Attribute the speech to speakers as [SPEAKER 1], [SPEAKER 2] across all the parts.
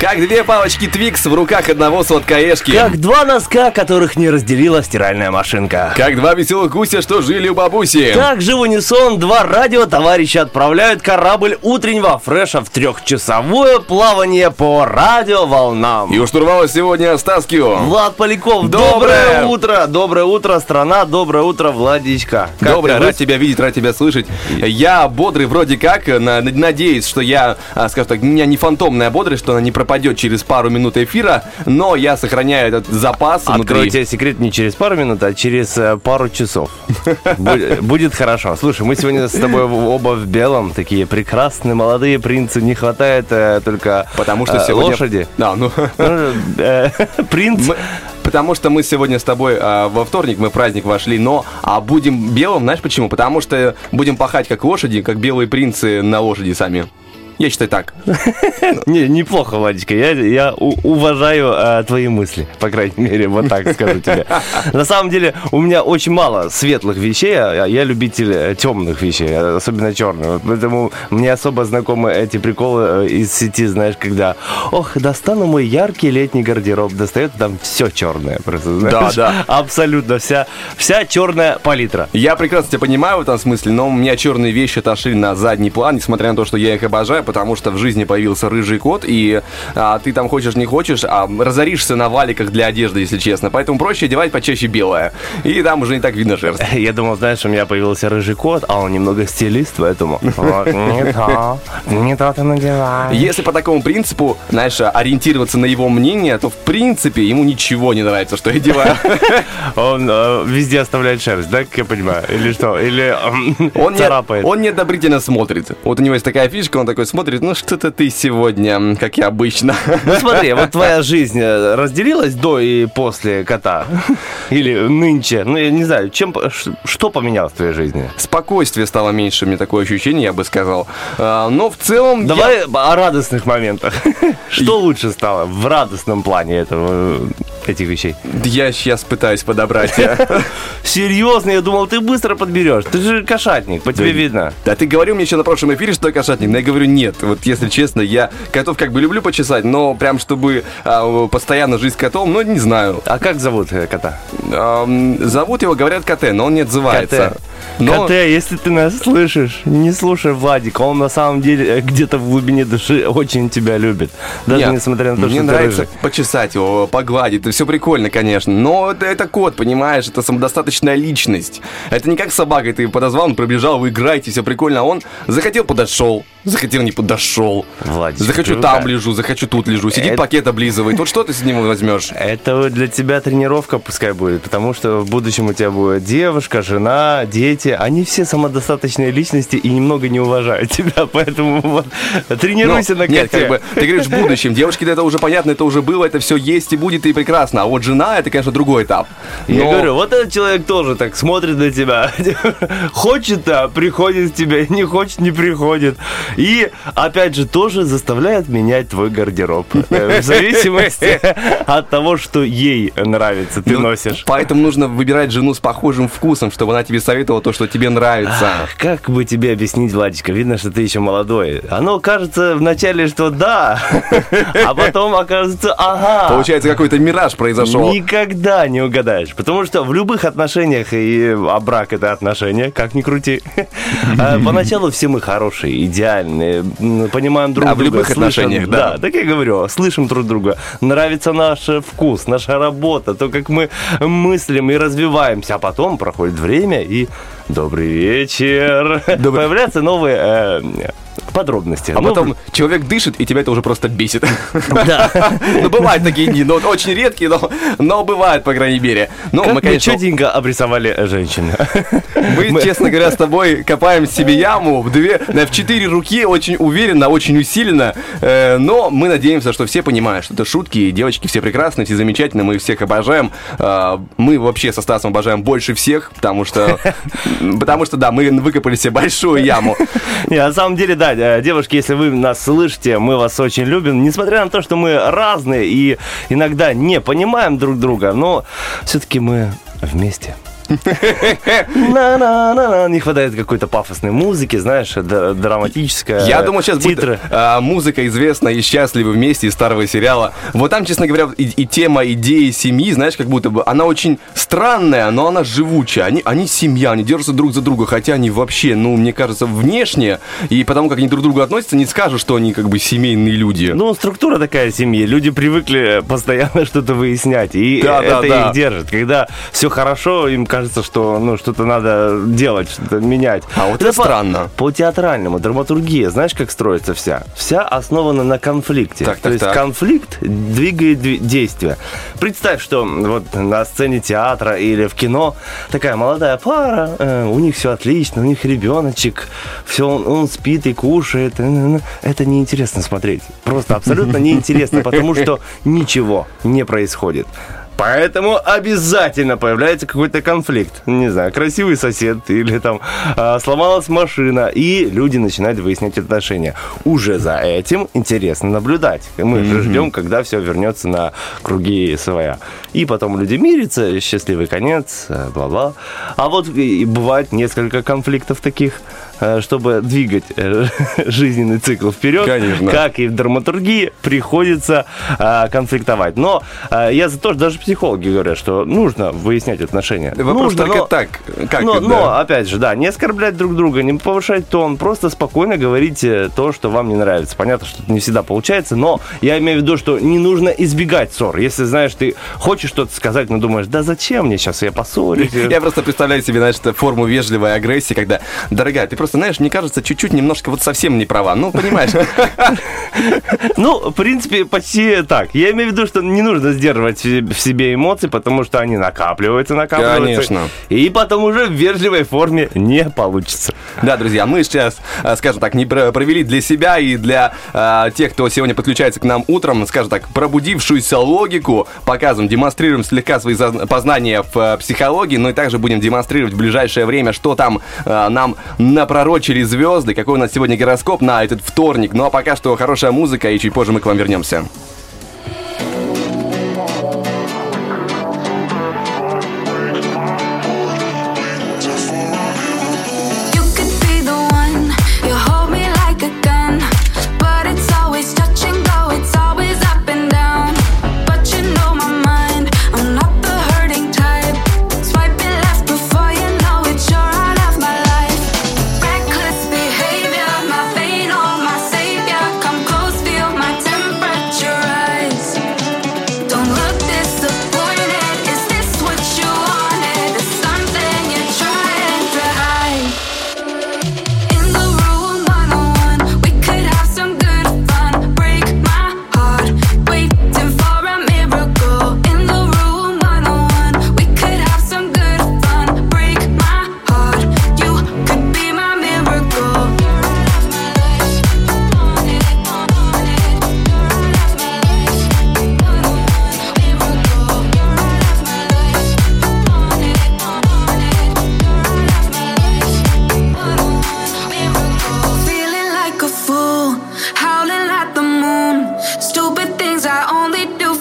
[SPEAKER 1] Как две палочки Твикс в руках одного сладкоежки.
[SPEAKER 2] Как два носка, которых не разделила стиральная машинка.
[SPEAKER 1] Как два веселых гуся, что жили у бабуси.
[SPEAKER 2] Так же в унисон два радио товарища отправляют корабль утреннего фреша в трехчасовое плавание по радиоволнам.
[SPEAKER 1] И у штурвала сегодня Стас Кио.
[SPEAKER 2] Влад Поляков,
[SPEAKER 1] Доброе.
[SPEAKER 2] доброе утро, доброе утро, страна, доброе утро, Владичка. Как
[SPEAKER 1] Доброе, рад тебя видеть, рад тебя слышать. Я бодрый вроде как, на- надеюсь, что я, а, скажем так, у меня не фантомная бодрость, что она не пропадет через пару минут эфира, но я сохраняю этот запас
[SPEAKER 2] Открою
[SPEAKER 1] внутри.
[SPEAKER 2] тебе секрет не через пару минут, а через э, пару часов. Бу- Будет хорошо. Слушай, мы сегодня с тобой оба в белом, такие прекрасные молодые принцы. Не хватает э, только
[SPEAKER 1] Потому что
[SPEAKER 2] э,
[SPEAKER 1] сегодня...
[SPEAKER 2] лошади.
[SPEAKER 1] Да, ну...
[SPEAKER 2] Ну, э, Принц.
[SPEAKER 1] Потому что мы сегодня с тобой а, во вторник, мы праздник вошли, но а будем белым, знаешь почему? Потому что будем пахать как лошади, как белые принцы на лошади сами. Я считаю так.
[SPEAKER 2] Не, неплохо, Владичка. Я, я уважаю э, твои мысли, по крайней мере, вот так скажу тебе. На самом деле, у меня очень мало светлых вещей, а я любитель э, темных вещей, особенно черных. Поэтому мне особо знакомы эти приколы э, из сети, знаешь, когда, ох, достану мой яркий летний гардероб, достает там все черное, просто, знаешь.
[SPEAKER 1] да.
[SPEAKER 2] Абсолютно вся, вся черная палитра.
[SPEAKER 1] Я прекрасно тебя понимаю в этом смысле, но у меня черные вещи отошли на задний план, несмотря на то, что я их обожаю, потому что в жизни появился рыжий кот, и а, ты там хочешь не хочешь, а разоришься на валиках для одежды, если честно. Поэтому проще одевать почаще белое. И там уже не так видно шерсть.
[SPEAKER 2] Я думал, знаешь, у меня появился рыжий кот, а он немного стилист, поэтому... Не то, не то ты надеваешь.
[SPEAKER 1] Если по такому принципу, знаешь, ориентироваться на его мнение, то в принципе ему ничего не нравится, что я делаю.
[SPEAKER 2] Он э, везде оставляет шерсть, да, как я понимаю? Или что? Или эм,
[SPEAKER 1] Он,
[SPEAKER 2] царапает?
[SPEAKER 1] он неодобрительно смотрит. Вот у него есть такая фишка, он такой смотрит, ну что-то ты сегодня, как и обычно.
[SPEAKER 2] Ну смотри, вот твоя жизнь э, разделилась до и после кота? Или нынче? Ну, я не знаю, чем, что поменялось в твоей жизни?
[SPEAKER 1] Спокойствие стало меньше, меня такое ощущение, я бы сказал. А, но в целом... я-
[SPEAKER 2] Давай о радостных моментах. Что лучше стало в радостном плане этого, э, этих вещей?
[SPEAKER 1] Я сейчас пытаюсь подобрать. а.
[SPEAKER 2] Серьезно, я думал, ты быстро подберешь. Ты же кошатник, по тебе видно.
[SPEAKER 1] Да ты говорил мне еще на прошлом эфире, что я кошатник, но я говорю нет. Вот если честно, я котов как бы люблю почесать, но прям чтобы а, постоянно жить с котом, ну не знаю.
[SPEAKER 2] А как зовут э, кота?
[SPEAKER 1] Зовут его, говорят, КТ, но он не отзывается. Но-
[SPEAKER 2] КТ, если ты нас слышишь, не слушай Владика. Он на самом деле э, где-то в глубине души очень тебя любит. Даже
[SPEAKER 1] Нет,
[SPEAKER 2] несмотря на то,
[SPEAKER 1] мне
[SPEAKER 2] что
[SPEAKER 1] нравится
[SPEAKER 2] ты рыжий.
[SPEAKER 1] почесать его, погладить, все прикольно, конечно. Но это, это кот, понимаешь, это самодостаточная личность. Это не как собака, ты подозвал, он пробежал, вы играете, все прикольно, а он захотел, подошел, захотел, не подошел.
[SPEAKER 2] Владик,
[SPEAKER 1] захочу там лежу, захочу тут лежу, сидит
[SPEAKER 2] Это-
[SPEAKER 1] пакет облизывает. Вот что ты с ним возьмешь?
[SPEAKER 2] Это для тебя тренировка пускай будет, потому что в будущем у тебя будет девушка, жена, дети. Они все самодостаточные личности и немного не уважают тебя, поэтому вот тренируйся
[SPEAKER 1] Но,
[SPEAKER 2] на
[SPEAKER 1] нет,
[SPEAKER 2] коте.
[SPEAKER 1] как бы, ты говоришь в будущем. Девушки, это уже понятно, это уже было, это все есть и будет, и прекрасно. А вот жена, это, конечно, другой этап.
[SPEAKER 2] Я
[SPEAKER 1] Но-
[SPEAKER 2] говорю, вот этот человек тоже так смотрит на тебя. Хочет, а приходит к тебе, не хочет, не приходит. И, опять же, тоже заставляет менять твой гардероб. Э, В зависимости от того, что ей нравится, ты
[SPEAKER 1] Ну,
[SPEAKER 2] носишь.
[SPEAKER 1] Поэтому нужно выбирать жену с похожим вкусом, чтобы она тебе советовала то, что тебе нравится.
[SPEAKER 2] Ах, Как бы тебе объяснить, Владичка? Видно, что ты еще молодой. Оно кажется вначале, что да, а потом окажется ага.
[SPEAKER 1] Получается, какой-то мираж произошел.
[SPEAKER 2] Никогда не угадаешь. Потому что в любых отношениях, и а брак это отношения, как ни крути. а, Поначалу все мы хорошие, идеальные, м, понимаем друг
[SPEAKER 1] в
[SPEAKER 2] друга.
[SPEAKER 1] любых
[SPEAKER 2] слышим-
[SPEAKER 1] отношениях, да.
[SPEAKER 2] Да, так я говорю, слышим друг друга. Нравится наш вкус, наша работа, то, как мы мыслим и развиваемся. А потом проходит время и добрый вечер. Появляются новые э, подробности.
[SPEAKER 1] А
[SPEAKER 2] Ну,
[SPEAKER 1] потом человек дышит, и тебя это уже просто бесит.
[SPEAKER 2] Да.
[SPEAKER 1] Ну, бывают такие дни, но очень редкие, но, но бывают, по крайней мере. Ну,
[SPEAKER 2] Как
[SPEAKER 1] мы,
[SPEAKER 2] мы
[SPEAKER 1] конечно,
[SPEAKER 2] четенько обрисовали женщину.
[SPEAKER 1] мы, честно говоря, с тобой копаем себе яму в две, в четыре руки, очень уверенно, очень усиленно. Э, но мы надеемся, что все понимают, что это шутки, и девочки все прекрасные, все замечательные, мы всех обожаем. Э, мы вообще со Стасом обожаем больше всех, потому что, потому что, да, мы выкопали себе большую яму.
[SPEAKER 2] Не, на самом деле, да, э, девушки, если вы нас слышите, мы вас очень любим. Несмотря на то, что мы разные и иногда не понимаем друг друга, но все-таки мы вместе. Не хватает какой-то пафосной музыки, знаешь, драматическая.
[SPEAKER 1] Я думаю, сейчас будет а, музыка известна и счастливы вместе из старого сериала. Вот там, честно говоря, и, тема идеи семьи, знаешь, как будто бы она очень странная, но она живучая. Они, они семья, они держатся друг за друга, хотя они вообще, ну, мне кажется, внешне, и потому как они друг к другу относятся, не скажешь, что они как бы семейные люди.
[SPEAKER 2] Ну, структура такая семьи. Люди привыкли постоянно что-то выяснять. И
[SPEAKER 1] Да, да,
[SPEAKER 2] это
[SPEAKER 1] да.
[SPEAKER 2] их держит. Когда все хорошо, им кажется, что ну, что-то надо делать, что-то менять.
[SPEAKER 1] А вот это
[SPEAKER 2] по-
[SPEAKER 1] странно.
[SPEAKER 2] По театральному, драматургия, знаешь, как строится вся? Вся основана на конфликте.
[SPEAKER 1] Так,
[SPEAKER 2] То
[SPEAKER 1] так,
[SPEAKER 2] есть
[SPEAKER 1] так.
[SPEAKER 2] конфликт двигает дви- действие. Представь, что вот на сцене театра или в кино такая молодая пара, э, у них все отлично, у них ребеночек, все, он, он спит и кушает. э, э, Это неинтересно смотреть. Просто абсолютно неинтересно, потому что ничего не происходит. Поэтому обязательно появляется какой-то конфликт. Не знаю, красивый сосед или там а, сломалась машина, и люди начинают выяснять отношения. Уже за этим интересно наблюдать. Мы же ждем, когда все вернется на круги своя. И потом люди мирятся, счастливый конец, э, бла-бла. А вот и бывает несколько конфликтов таких, э, чтобы двигать э, жизненный цикл вперед.
[SPEAKER 1] Конечно.
[SPEAKER 2] Как и в драматургии, приходится а, конфликтовать. Но я за то, что даже психологи говорят, что нужно выяснять отношения.
[SPEAKER 1] Вопрос
[SPEAKER 2] нужно,
[SPEAKER 1] только
[SPEAKER 2] но-
[SPEAKER 1] так. Как
[SPEAKER 2] но,
[SPEAKER 1] это?
[SPEAKER 2] но, опять же, да, не оскорблять друг друга, не повышать тон, просто спокойно говорите то, что вам не нравится. Понятно, что это не всегда получается, но я имею в виду, что не нужно избегать ссор. Если, знаешь, ты хочешь что-то сказать, но думаешь, да зачем мне сейчас, я поссорюсь.
[SPEAKER 1] Я просто представляю себе, знаешь, форму вежливой агрессии, когда, дорогая, ты просто, знаешь, мне кажется, чуть-чуть немножко вот совсем не права. Ну, понимаешь?
[SPEAKER 2] Ну, в принципе, почти так. Я имею в виду, что не нужно сдерживать в себе- эмоции, потому что они накапливаются, накапливаются.
[SPEAKER 1] Конечно.
[SPEAKER 2] И потом уже в вежливой форме не получится.
[SPEAKER 1] Да, друзья, мы сейчас, э, скажем так, не про- провели для себя и для э, тех, кто сегодня подключается к нам утром, скажем так, пробудившуюся логику, показываем, демонстрируем слегка свои познания в э, психологии, но и также будем демонстрировать в ближайшее время, что там э, нам напророчили звезды, какой у нас сегодня гороскоп на этот вторник. Ну а пока что хорошая музыка, и чуть позже мы к вам вернемся.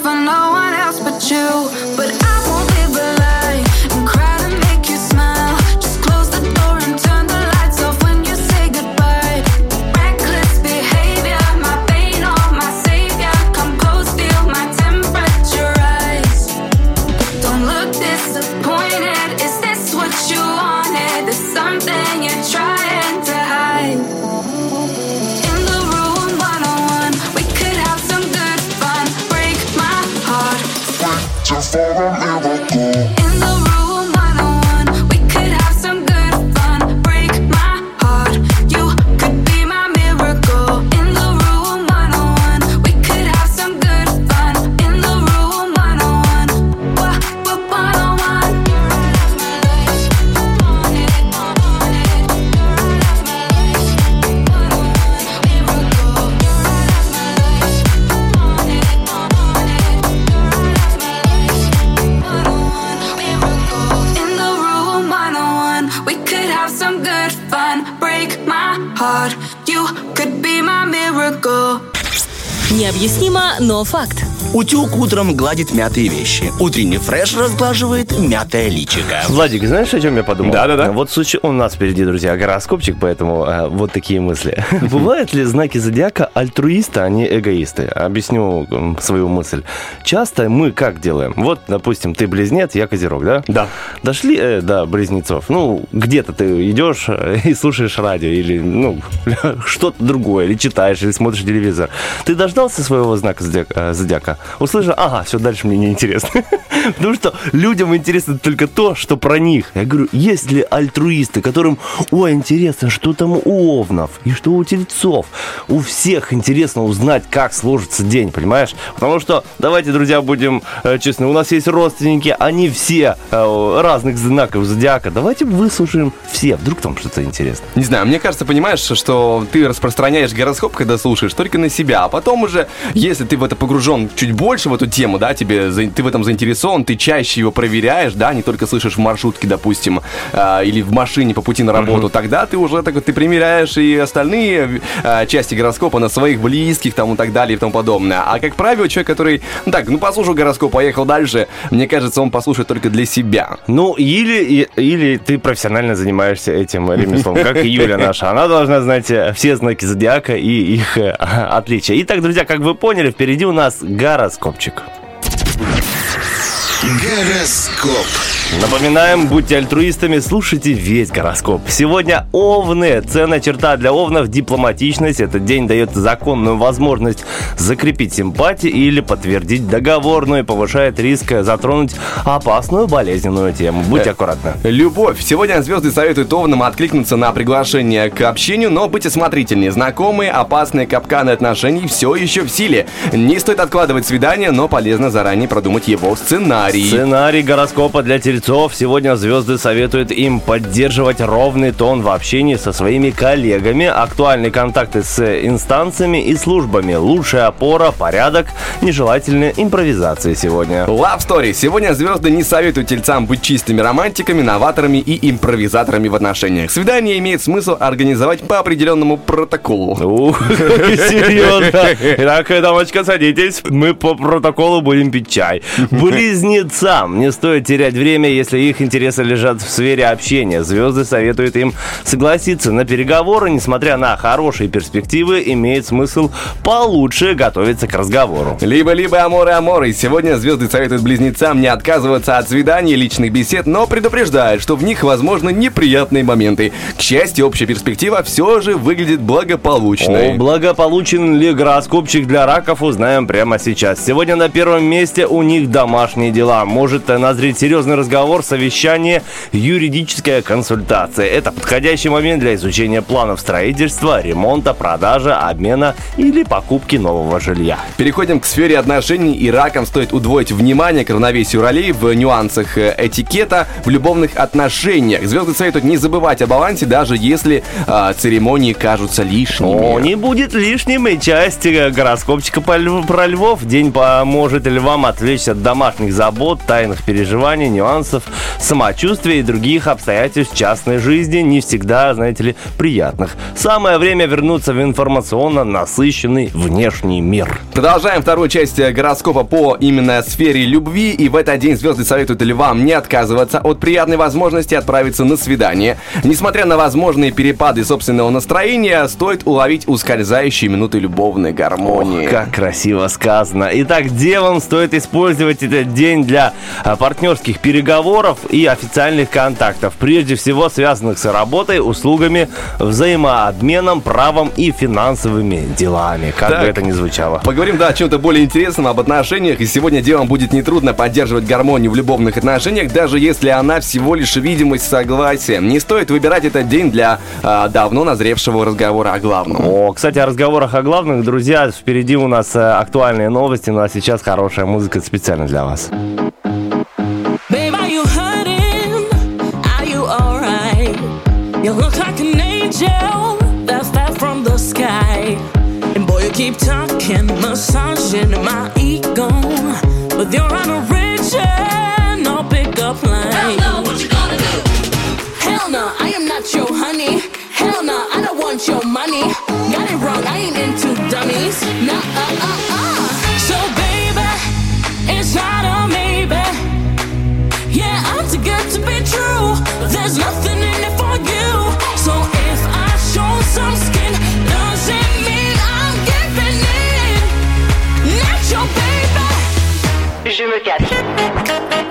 [SPEAKER 3] For no one else but you. But
[SPEAKER 4] но факт.
[SPEAKER 5] Утюг утром гладит мятые вещи. Утренний фреш разглаживает мятое личико.
[SPEAKER 2] Владик, знаешь, о чем я подумал?
[SPEAKER 1] Да-да-да.
[SPEAKER 2] Вот случай у нас впереди, друзья, гороскопчик, поэтому э, вот такие мысли. Бывают ли знаки зодиака альтруисты, а не эгоисты? Объясню свою мысль. Часто мы как делаем? Вот, допустим, ты близнец, я козерог, да?
[SPEAKER 1] Да.
[SPEAKER 2] Дошли э, до близнецов. Ну, где-то ты идешь э, и слушаешь радио, или, ну, что-то другое, или читаешь, или смотришь телевизор. Ты дождался своего знака зодиака? э? Услышал, ага, все, дальше мне не интересно. Потому что людям интересно только то, что про них. Я говорю, есть ли альтруисты, которым, ой, интересно, что там у овнов и что у тельцов. У всех интересно узнать, как сложится день, понимаешь? Потому что, давайте, друзья, будем э, честны, у нас есть родственники, они все э, разных знаков зодиака. Давайте выслушаем все, вдруг там что-то интересно.
[SPEAKER 1] Не знаю, мне кажется, понимаешь, что ты распространяешь гороскоп, когда слушаешь, только на себя, а потом уже, если ты в это погружен чуть больше в эту тему, да, тебе ты в этом заинтересован, ты чаще его проверяешь, да, не только слышишь в маршрутке, допустим, а, или в машине по пути на работу, тогда ты уже так вот, ты примеряешь и остальные а, части гороскопа на своих близких там и так далее и тому подобное. А как правило, человек, который, ну так, ну послушал гороскоп, поехал дальше, мне кажется, он послушает только для себя.
[SPEAKER 2] Ну, или, или ты профессионально занимаешься этим ремеслом, как и Юля наша. Она должна знать э, все знаки зодиака и их э, отличия. Итак, друзья, как вы поняли, впереди у нас гороскопчик.
[SPEAKER 6] Гороскоп.
[SPEAKER 2] Напоминаем, будьте альтруистами, слушайте весь гороскоп. Сегодня овны. Ценная черта для овнов – дипломатичность. Этот день дает законную возможность закрепить симпатии или подтвердить договорную, повышает риск затронуть опасную болезненную тему. Будьте аккуратны.
[SPEAKER 1] Любовь. Сегодня звезды советуют овнам откликнуться на приглашение к общению, но быть осмотрительнее. Знакомые, опасные капканы отношений все еще в силе. Не стоит откладывать свидание, но полезно заранее продумать его сценарий.
[SPEAKER 2] Сценарий гороскопа для тельцов. Сегодня звезды советуют им поддерживать ровный тон в общении со своими коллегами, актуальные контакты с инстанциями и службами, лучшая опора, порядок, нежелательные импровизации сегодня.
[SPEAKER 1] Love Story. Сегодня звезды не советуют тельцам быть чистыми романтиками, новаторами и импровизаторами в отношениях. Свидание имеет смысл организовать по определенному протоколу.
[SPEAKER 2] Ух, серьезно. Итак, дамочка, садитесь. Мы по протоколу будем пить чай. Близнецам не стоит терять время, если их интересы лежат в сфере общения. Звезды советуют им согласиться на переговоры, несмотря на хорошие перспективы, имеет смысл получше готовиться к разговору.
[SPEAKER 1] Либо-либо аморы аморы. Сегодня звезды советуют близнецам не отказываться от свиданий и личных бесед, но предупреждают, что в них возможны неприятные моменты. К счастью, общая перспектива все же выглядит благополучной.
[SPEAKER 2] О, благополучен ли гороскопчик для раков, узнаем прямо сейчас. Сегодня на первом месте у них домашние дела. Может э, назреть серьезный разговор, совещание, юридическая консультация. Это подходящий момент для изучения планов строительства, ремонта, продажи, обмена или покупки нового жилья.
[SPEAKER 1] Переходим к сфере отношений, и ракам стоит удвоить внимание к равновесию ролей в нюансах э, этикета в любовных отношениях. Звезды советуют не забывать о балансе, даже если а, церемонии кажутся лишними.
[SPEAKER 2] О, не будет лишним и часть э, гороскопчика про львов. День поможет львам отвлечься от домашних забот, тайных переживаний, нюансов, самочувствия и других обстоятельств частной жизни, не всегда, знаете ли, приятных. Самое время вернуться в информационно насыщенный внешний мир.
[SPEAKER 1] Продолжаем вторую часть э, гороскопа по именно сфере любви. И в этот день звезды советуют львам не отказываться от приятной возможности отправиться на свидание. Несмотря на возможные перепады собственного настроения, стоит уловить ускользающие минуты любовной гармонии.
[SPEAKER 2] Как красиво сказано. Итак, девам стоит использовать этот день для а, партнерских переговоров и официальных контактов, прежде всего связанных с работой, услугами, взаимообменом, правом и финансовыми делами. Как
[SPEAKER 1] Так.
[SPEAKER 2] бы это ни звучало.
[SPEAKER 1] Поговорим, да, о чем-то более интересном, об отношениях. И сегодня девам будет нетрудно поддерживать гармонию в любовных отношениях, даже если она всего лишь видимость согласия. Не стоит выбирать этот день для а, давно назревшего разговора о главном.
[SPEAKER 2] О, кстати, о разговорах о главных, друзья, впереди у нас э, актуальные новости, ну а сейчас хорошая музыка специально для вас.
[SPEAKER 7] Keep talking, massaging my ego. But you're on a rich and no pickup line. Hell no, what you gonna do? Hell no, I am not your honey. Hell no, I don't want your money. Got it wrong, I ain't into dummies. Nah, uh, uh, uh.
[SPEAKER 1] together.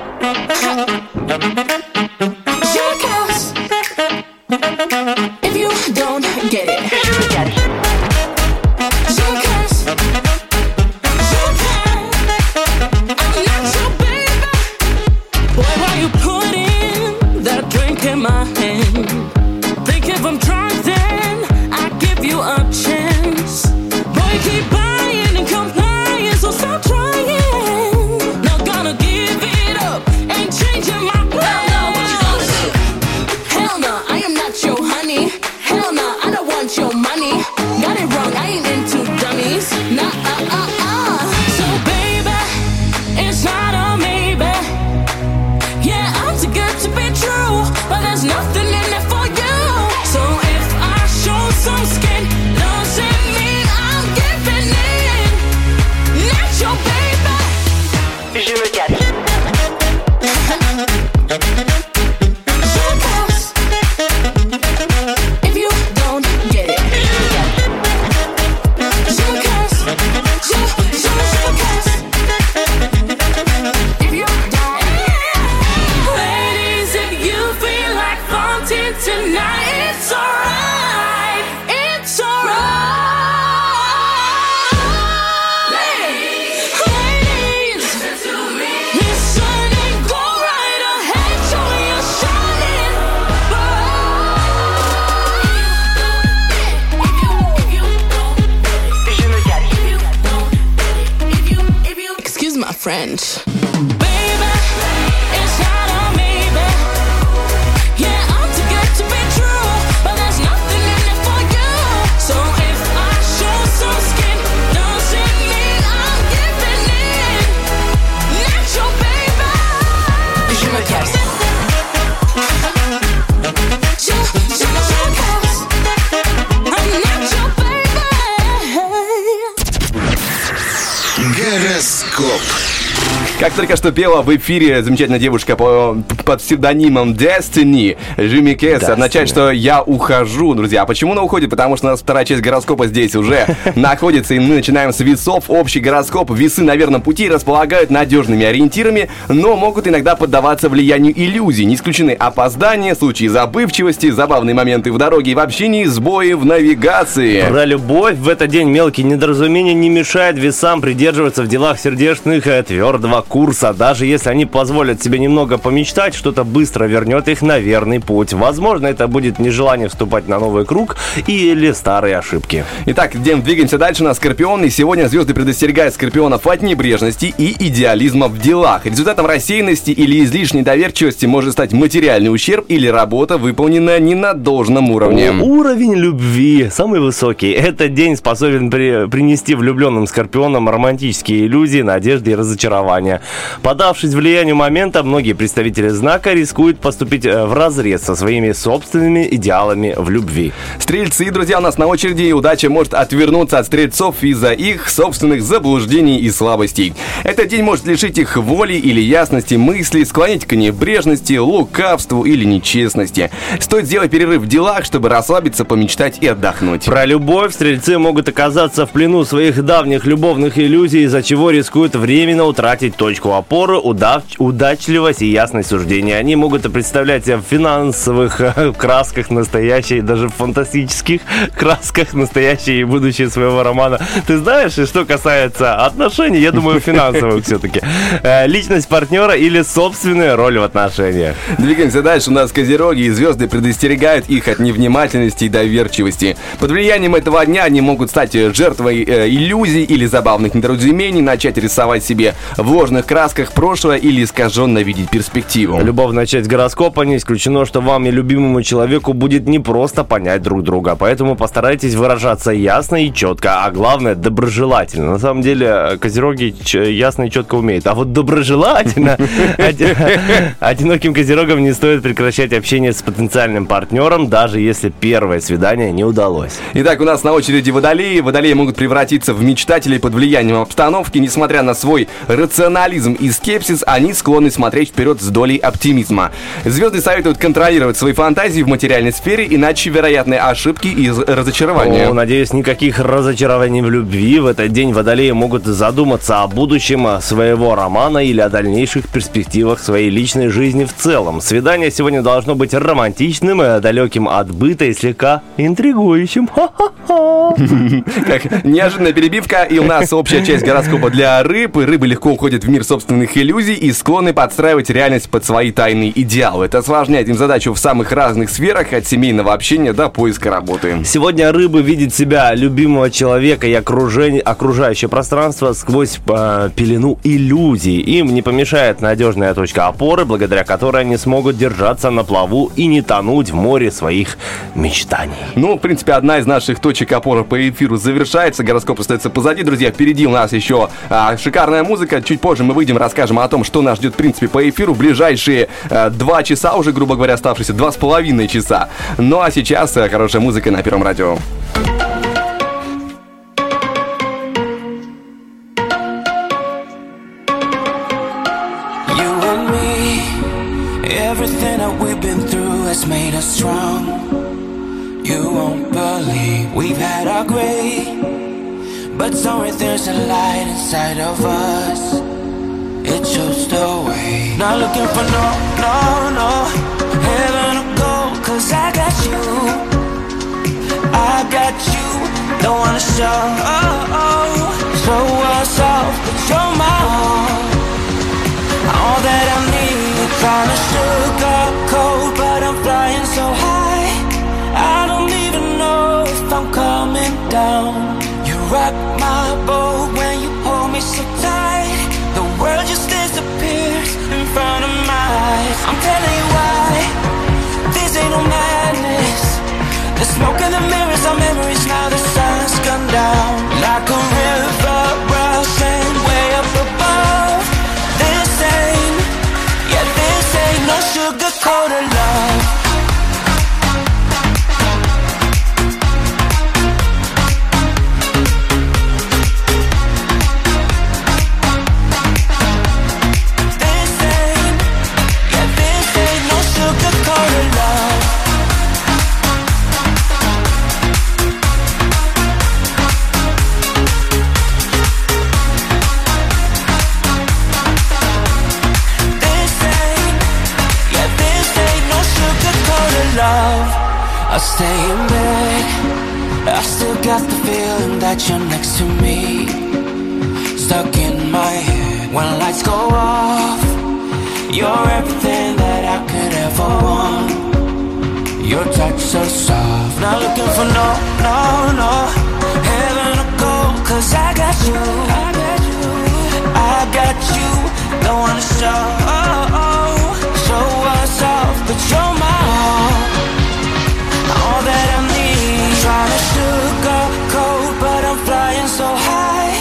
[SPEAKER 1] Только что пела в эфире замечательная девушка по, под псевдонимом Destiny, Жимми Кесс, означает, что я ухожу, друзья. А почему она уходит? Потому что у нас вторая часть гороскопа здесь уже находится, и мы начинаем с весов. Общий гороскоп. Весы на верном пути располагают надежными ориентирами, но могут иногда поддаваться влиянию иллюзий. Не исключены опоздания, случаи забывчивости, забавные моменты в дороге и в общении, сбои в навигации.
[SPEAKER 2] Про любовь в этот день мелкие недоразумения не мешают весам придерживаться в делах сердечных э, твердого курса. Даже если они позволят себе немного помечтать, что-то быстро вернет их на верный путь. Возможно, это будет нежелание вступать на новый круг или старые ошибки.
[SPEAKER 1] Итак, Дем, двигаемся дальше на Скорпион. И сегодня звезды предостерегают Скорпионов от небрежности и идеализма в делах. Результатом рассеянности или излишней доверчивости может стать материальный ущерб или работа, выполненная не на должном уровне.
[SPEAKER 2] Уровень любви самый высокий. Этот день способен при- принести влюбленным скорпионам романтические иллюзии, надежды и разочарования. Подавшись влиянию момента, многие представители знака рискуют поступить э, в разрез со своими собственными идеалами в любви.
[SPEAKER 1] Стрельцы, друзья, у нас на очереди, и удача может отвернуться от стрельцов из-за их собственных заблуждений и слабостей. Этот день может лишить их воли или ясности мысли, склонить к небрежности, лукавству или нечестности. Стоит сделать перерыв в делах, чтобы расслабиться, помечтать и отдохнуть.
[SPEAKER 2] Про любовь стрельцы могут оказаться в плену своих давних любовных иллюзий, из-за чего рискуют временно утратить точку опоры, удав- удачливость и ясность суждения. Они могут представлять себя в финансовых э, красках настоящей, даже в фантастических красках настоящее и будущее своего романа. Ты знаешь, и что касается отношений, я думаю, финансовых все-таки. Личность партнера или собственная роль в отношениях.
[SPEAKER 1] Двигаемся дальше. У нас козероги и звезды предостерегают их от невнимательности и доверчивости. Под влиянием этого дня они могут стать э, жертвой э, иллюзий или забавных недоразумений, начать рисовать себе в ложных красках прошлое или искаженно видеть перспективу.
[SPEAKER 2] Любовная часть гороскопа не исключено, что вам и любимому человеку будет непросто понять друг друга. Поэтому постарайтесь выражаться ясно и четко, а главное доброжелательно. На самом деле козероги ч- ясно и четко умеют. А вот доброжелательно оди- одиноким козерогам не стоит прекращать общение с потенциальным партнером, даже если первое свидание не удалось.
[SPEAKER 1] Итак, у нас на очереди водолеи. Водолеи могут превратиться в мечтателей под влиянием обстановки. Несмотря на свой рационализм и скепсис, они склонны смотреть вперед с долей оптимизма. Звезды советуют контролировать свои фантазии в материальной сфере, иначе вероятны ошибки и разочарования.
[SPEAKER 2] О, надеюсь, никаких разочарований в любви. В этот день водолеи могут задуматься о будущем а, своего романа или о дальнейших перспективах своей личной жизни в целом. Свидание сегодня должно быть романтичным, э, далеким от быта и слегка интригующим. Ха-ха-ха.
[SPEAKER 1] Как неожиданная перебивка, и у нас общая часть гороскопа для рыб. И рыбы легко уходят в мир собственных иллюзий и склонны подстраивать реальность под свои тайные идеалы. Это осложняет им задачу в самых разных сферах, от семейного общения до поиска работы.
[SPEAKER 2] Сегодня рыбы видят себя, любимого человека и окружение, окружающее пространство сквозь э, пелену иллюзий. Им не помешает надежная точка опоры, благодаря которой они смогут держаться на плаву и не тонуть в море своих мечтаний.
[SPEAKER 1] Ну, в принципе, одна из наших точек опоры по эфиру завершается. Гороскоп остается позади, друзья. Впереди у нас еще а, шикарная музыка. Чуть позже мы выйдем, расскажем о том, что нас ждет, в принципе, по эфиру. Ближайшие а, два часа уже, грубо говоря, оставшиеся два с половиной часа. Ну, а сейчас а, хорошая музыка на Первом радио.
[SPEAKER 8] But somewhere there's a light inside of us. It shows the way. Not looking for no, no, no heaven or gold, cause I got you. I got you. Don't wanna show, oh, oh, show us off, but you're my own. All that I need, trying to sugarcoat, but I'm flying so high. I don't even know if I'm coming down. You rock my boat I'm telling you why, this ain't no madness. The smoke and the mirrors are memories now. The sun's gone down like a river I stay in bed, I still got the feeling that you're next to me. Stuck in my head when lights go off. You're everything that I could ever want. Your touch so soft, not looking for no, no, no heaven or gold, 'cause I got you. I got you. I got you. Don't wanna show, show us off, but you're my that I need. Trying to sugarcoat, but I'm flying so high.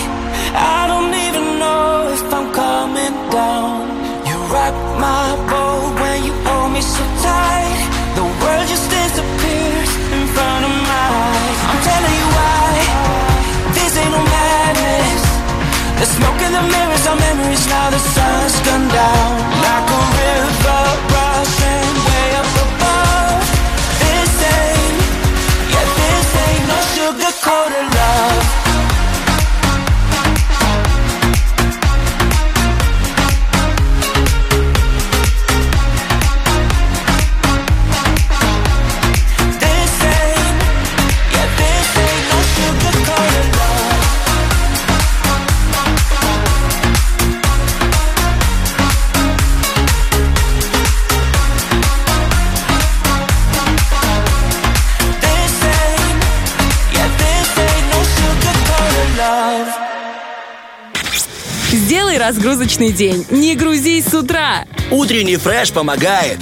[SPEAKER 8] I don't even know if I'm coming down. You rock my boat when you hold me so tight. The world just disappears in front of my eyes. I'm telling you why. This ain't no madness. The smoke and the mirrors are memories now. The sun's
[SPEAKER 4] разгрузочный день. Не грузись с утра.
[SPEAKER 5] Утренний фреш помогает.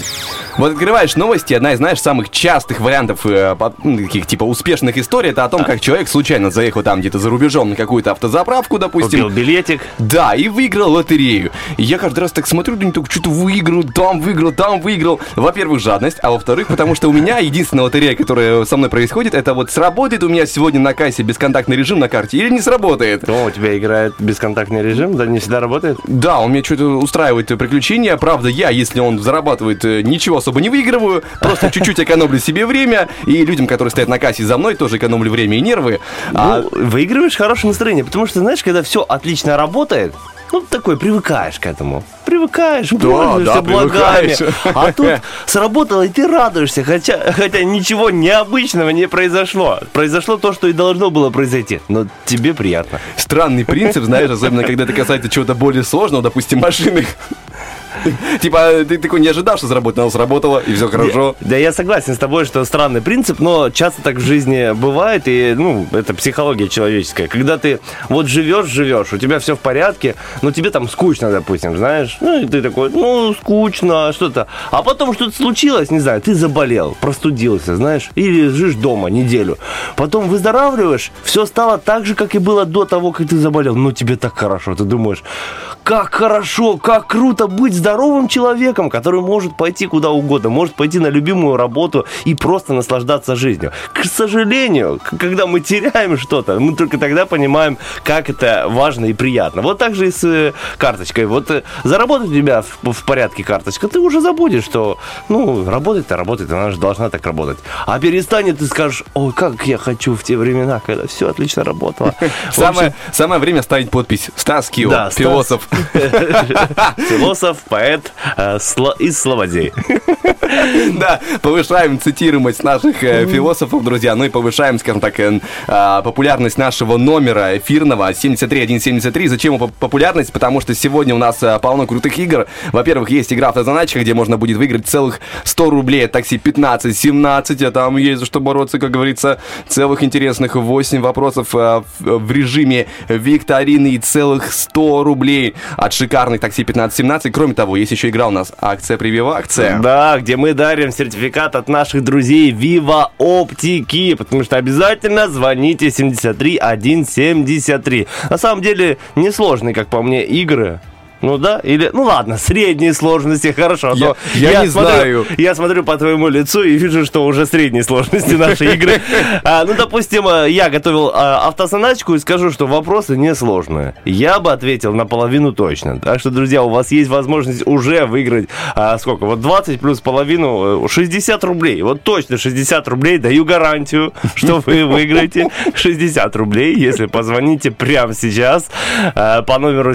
[SPEAKER 1] Вот открываешь новости, одна из, знаешь, самых частых вариантов э, по- ну, таких, типа, успешных историй, это о том, как человек случайно заехал там где-то за рубежом на какую-то автозаправку, допустим.
[SPEAKER 2] Купил билетик.
[SPEAKER 1] Да, и выиграл лотерею. И я каждый раз так смотрю, думаю, только что-то выиграл, там выиграл, там выиграл. Во-первых, жадность, а во-вторых, потому что у меня единственная лотерея, которая со мной происходит, это вот сработает у меня сегодня на кассе бесконтактный режим на карте или не сработает.
[SPEAKER 2] О, у тебя играет бесконтактный режим, да не всегда работает?
[SPEAKER 1] Да, он мне что-то устраивает приключения. Правда, я, если он зарабатывает, э, ничего особо не выигрываю. Просто чуть-чуть экономлю себе время. И людям, которые стоят на кассе за мной, тоже экономлю время и нервы. А,
[SPEAKER 2] Ну, выигрываешь хорошее настроение, потому что, знаешь, когда все отлично работает, ну, такой, привыкаешь к этому. Привыкаешь, пользуешься
[SPEAKER 1] да,
[SPEAKER 2] благами.
[SPEAKER 1] привыкаешь.
[SPEAKER 2] А тут сработало, и ты радуешься, хотя, хотя ничего необычного не произошло. Произошло то, что и должно было произойти. Но тебе приятно.
[SPEAKER 1] странный принцип, знаешь, особенно когда это касается чего-то более сложного, допустим, машины. Типа, ты такой не ожидал, что заработало, но сработало, и все хорошо.
[SPEAKER 2] Да, я согласен с тобой, что странный принцип, но часто так в жизни бывает, и, ну, это психология человеческая. Когда ты вот живешь, живешь, у тебя все в порядке, но тебе там скучно, допустим, знаешь, ну, и ты такой, ну, скучно, что-то. А потом что-то случилось, не знаю, ты заболел, простудился, знаешь, или лежишь дома неделю. Потом выздоравливаешь, все стало так же, как и было до того, как ты заболел. Ну, тебе так хорошо, ты думаешь, как хорошо, как круто быть здоровым человеком, который может пойти куда угодно, может пойти на любимую работу и просто наслаждаться жизнью. К сожалению, когда мы теряем что-то, мы только тогда понимаем, как это важно и приятно. Вот так же и с э, карточкой. Вот э, заработает у тебя в, в порядке карточка, ты уже забудешь, что, ну, работает-то работает, она же должна так работать. А перестанет, ты скажешь, ой, как я хочу в те времена, когда все отлично работало.
[SPEAKER 1] Самое, самое время ставить подпись. Стас Кио,
[SPEAKER 2] Да,
[SPEAKER 1] философ.
[SPEAKER 2] Философ, поэт э, из Слободей.
[SPEAKER 1] Да, повышаем цитируемость наших э, философов, друзья, ну и повышаем, скажем так, э, а, популярность нашего номера эфирного 73173. Зачем его поп- популярность? Потому что сегодня у нас полно крутых игр. Во-первых, есть игра автозаначка, где можно будет выиграть целых 100 рублей от такси 15-17, а там есть за что бороться, как говорится, целых интересных 8 вопросов в в режиме викторины и целых 100 рублей от шикарных такси 15-17. Кроме того, есть еще игра у нас акция привива акция.
[SPEAKER 2] Да, где мы дарим сертификат от наших друзей Viva Оптики, потому что обязательно звоните 73 173. На самом деле, несложные, как по мне, игры. Ну да, или, ну ладно, средней сложности, хорошо.
[SPEAKER 1] Я-
[SPEAKER 2] то
[SPEAKER 1] я не
[SPEAKER 2] смотрю-
[SPEAKER 1] знаю.
[SPEAKER 2] Я смотрю по твоему лицу и вижу, что уже средней сложности наши игры. А, ну, допустим, э, я готовил а, автозаначку и скажу, что вопросы несложные. Я бы ответил наполовину точно. Так что, друзья, у вас есть возможность уже выиграть, а, сколько, вот 20 плюс половину, э, 60 рублей. Вот точно 60 рублей, даю гарантию, что вы выиграете 60 рублей, если позвоните прямо сейчас э, по номеру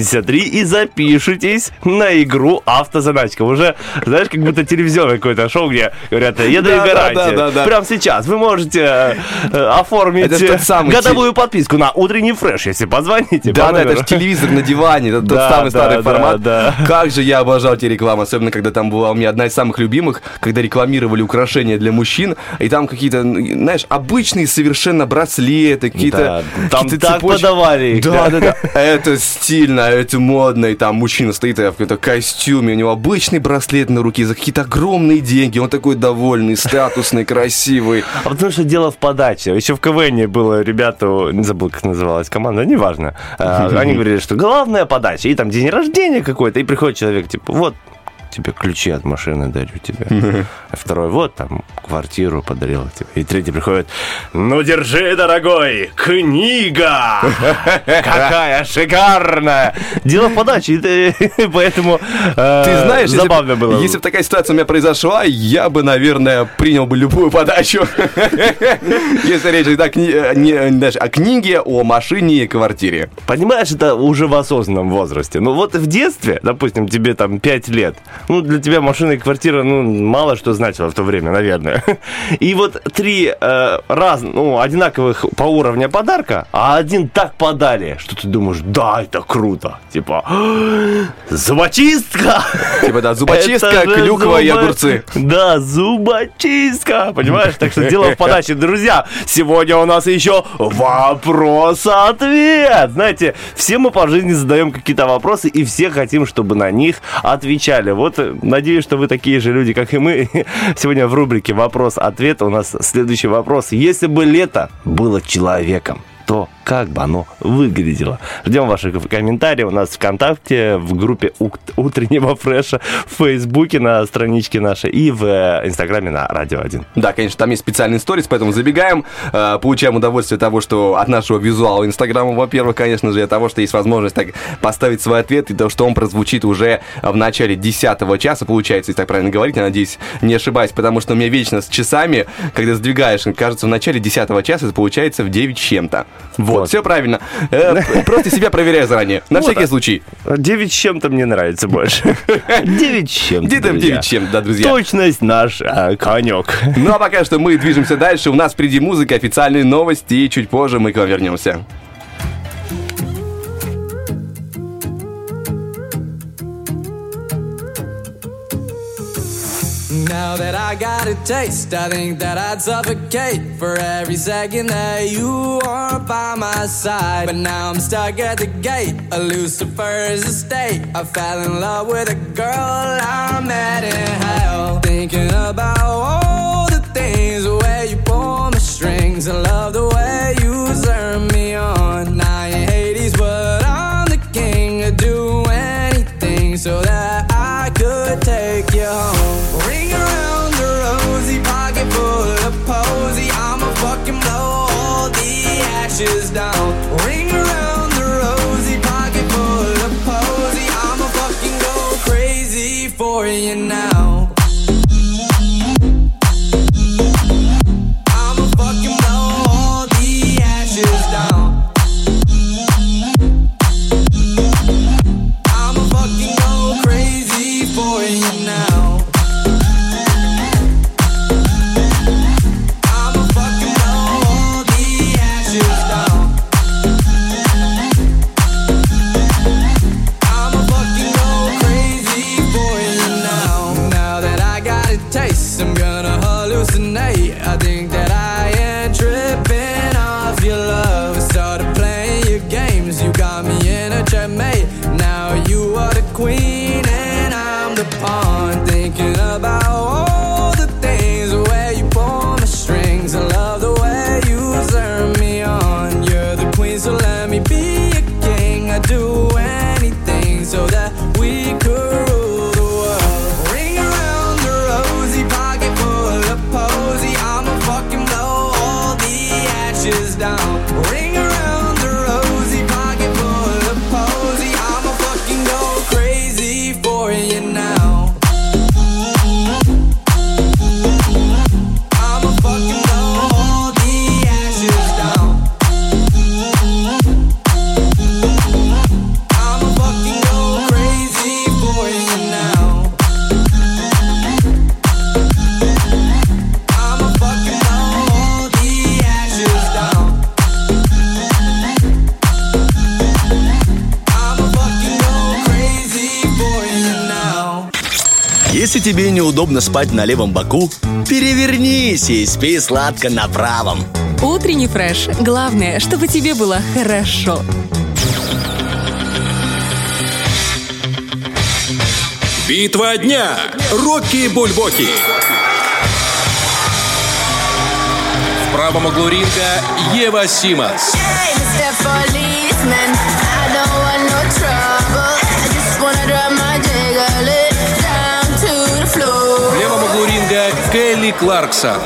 [SPEAKER 2] 73173 и запишитесь на игру автозаначка. Уже, знаешь, как будто телевизионное какое-то шоу, где говорят, я даю
[SPEAKER 1] Да,
[SPEAKER 2] гарантию.
[SPEAKER 1] да, да.
[SPEAKER 2] Прямо сейчас вы можете э, э, оформить
[SPEAKER 1] самый
[SPEAKER 2] годовую подписку на утренний фреш, если позвоните.
[SPEAKER 1] Да,
[SPEAKER 2] по
[SPEAKER 1] да, это же телевизор на диване, это тот самый старый формат. Как же я обожал те рекламы, особенно когда там была у меня одна из самых любимых, когда рекламировали украшения для мужчин, и там какие-то, знаешь, обычные совершенно браслеты, какие-то
[SPEAKER 2] там так подавали
[SPEAKER 1] да.
[SPEAKER 2] да,
[SPEAKER 1] да. Это стильно, это модно, и там мужчина стоит в каком-то костюме, у него обычный браслет на руке за какие-то огромные деньги, он такой довольный, статусный, красивый.
[SPEAKER 2] А потому что дело в подаче. Еще в КВН было ребята, не забыл, как называлась команда, неважно. А, Они говорили, что главная подача. И там день рождения какой-то, и приходит человек, типа, вот, тебе ключи от машины дарю тебе. А второй, вот там квартиру подарил тебе. И третий приходит, ну держи, дорогой, книга! Какая шикарная! Дело в подаче, поэтому э,
[SPEAKER 1] Ты знаешь,
[SPEAKER 2] забавно было.
[SPEAKER 1] Если бы такая ситуация у меня произошла, я бы, наверное, принял бы любую подачу. Если речь идет э, о книге, о машине и квартире.
[SPEAKER 2] Понимаешь, это уже в осознанном возрасте. Ну вот в детстве, допустим, тебе там 5 лет, Ну, для тебя машина и квартира, ну, мало что значило в то время, наверное. И вот три э, раз, ну, одинаковых по уровню подарка, а один так подали, что ты думаешь, да, это круто. Типа, зубочистка!
[SPEAKER 1] Типа, да, зубочистка, клюква и огурцы.
[SPEAKER 2] Да, зубочистка, понимаешь? Так что дело в подаче. Друзья, сегодня у нас еще вопрос-ответ. Знаете, все мы по жизни задаем какие-то вопросы, и все хотим, чтобы на них отвечали. Вот, э, надеюсь, что вы такие же люди, как и мы. Сегодня в рубрике «Вопрос-ответ» у нас следующий вопрос. Если бы лето было человеком, то как бы оно выглядело? Ждем ваших комментариев у нас ВКонтакте, в группе Утреннего Фреша, в Фейсбуке на страничке нашей и в э, Инстаграме на Радио 1.
[SPEAKER 1] Да, конечно, там есть специальный сторис, поэтому забегаем, э, получаем удовольствие того, что от нашего визуала Инстаграма, во-первых, конечно же, от того, что есть возможность так поставить свой ответ, и то, что он прозвучит уже в начале 10 часа, получается, если так правильно говорить, я надеюсь, не ошибаюсь, потому что у меня вечно с часами, когда сдвигаешь, кажется, в начале 10 часа, это получается в 9 с чем-то. Вот,
[SPEAKER 2] Вот.
[SPEAKER 1] все правильно. Э, Просто себя проверяю заранее, на
[SPEAKER 2] Вот,
[SPEAKER 1] всякий случай.
[SPEAKER 2] 9 с чем-то мне нравится больше. 9 с чем-то,
[SPEAKER 1] Где там
[SPEAKER 2] друзья.
[SPEAKER 1] 9 с чем, да, друзья.
[SPEAKER 2] Точность наш а, конек.
[SPEAKER 1] Ну а пока что мы движемся дальше. У нас впереди музыка, официальные новости, и чуть позже мы к вам вернемся.
[SPEAKER 9] Now that I got a taste, I think that I'd suffocate for every second that you aren't by my side. But now I'm stuck at the gate, a Lucifer's estate. I fell in love with a girl I met in hell. Thinking about all the things where you pull my strings. I love the way you turn me on. Now you Hades, but I'm the king. I'd do anything so that Is down.
[SPEAKER 5] Тебе неудобно спать на левом боку, перевернись и спи сладко на правом.
[SPEAKER 4] Утренний фреш. Главное, чтобы тебе было хорошо.
[SPEAKER 10] Битва дня. Рокки Бульбоки. В правом углу ринга Ева Симас.
[SPEAKER 3] Hey,
[SPEAKER 10] Келли Кларксон.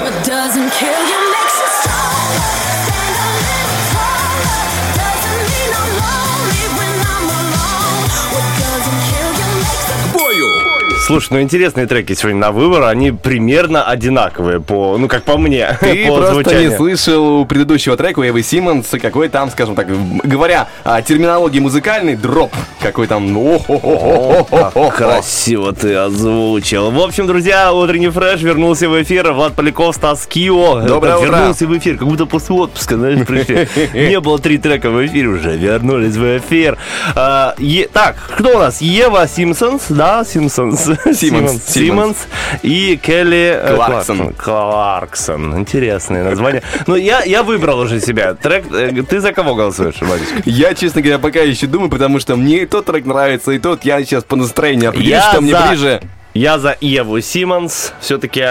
[SPEAKER 2] Слушай, ну интересные треки сегодня на выбор, они примерно одинаковые по, ну как по мне,
[SPEAKER 1] Ты
[SPEAKER 2] по
[SPEAKER 1] просто
[SPEAKER 2] звучанию.
[SPEAKER 1] не слышал у предыдущего трека Эвы Симмонс, какой там, скажем так, говоря о терминологии музыкальной, дроп. Какой там... о-хо-хо-хо-хо-хо.
[SPEAKER 2] Красиво ты озвучил. В общем, друзья, утренний фреш вернулся в эфир. Влад Поляков, Стас Кио.
[SPEAKER 1] Доброе утро.
[SPEAKER 2] Вернулся в эфир, как будто после отпуска, знаешь, пришли. Не было три трека в эфире, уже вернулись в эфир. А, Так, кто у нас? Ева Симпсонс, да, Симпсонс. Симонс, Симонс. И Келли
[SPEAKER 1] Кларксон.
[SPEAKER 2] Кларксон. Интересное название. Ну, я, я выбрал уже себя. Трек, э, ты за кого голосуешь, Владичка?
[SPEAKER 1] Я, честно говоря, пока еще думаю, потому что мне и тот трек нравится, и тот я сейчас по настроению определюсь,
[SPEAKER 2] Я
[SPEAKER 1] что мне ближе.
[SPEAKER 2] Я за Еву Симмонс. Все-таки,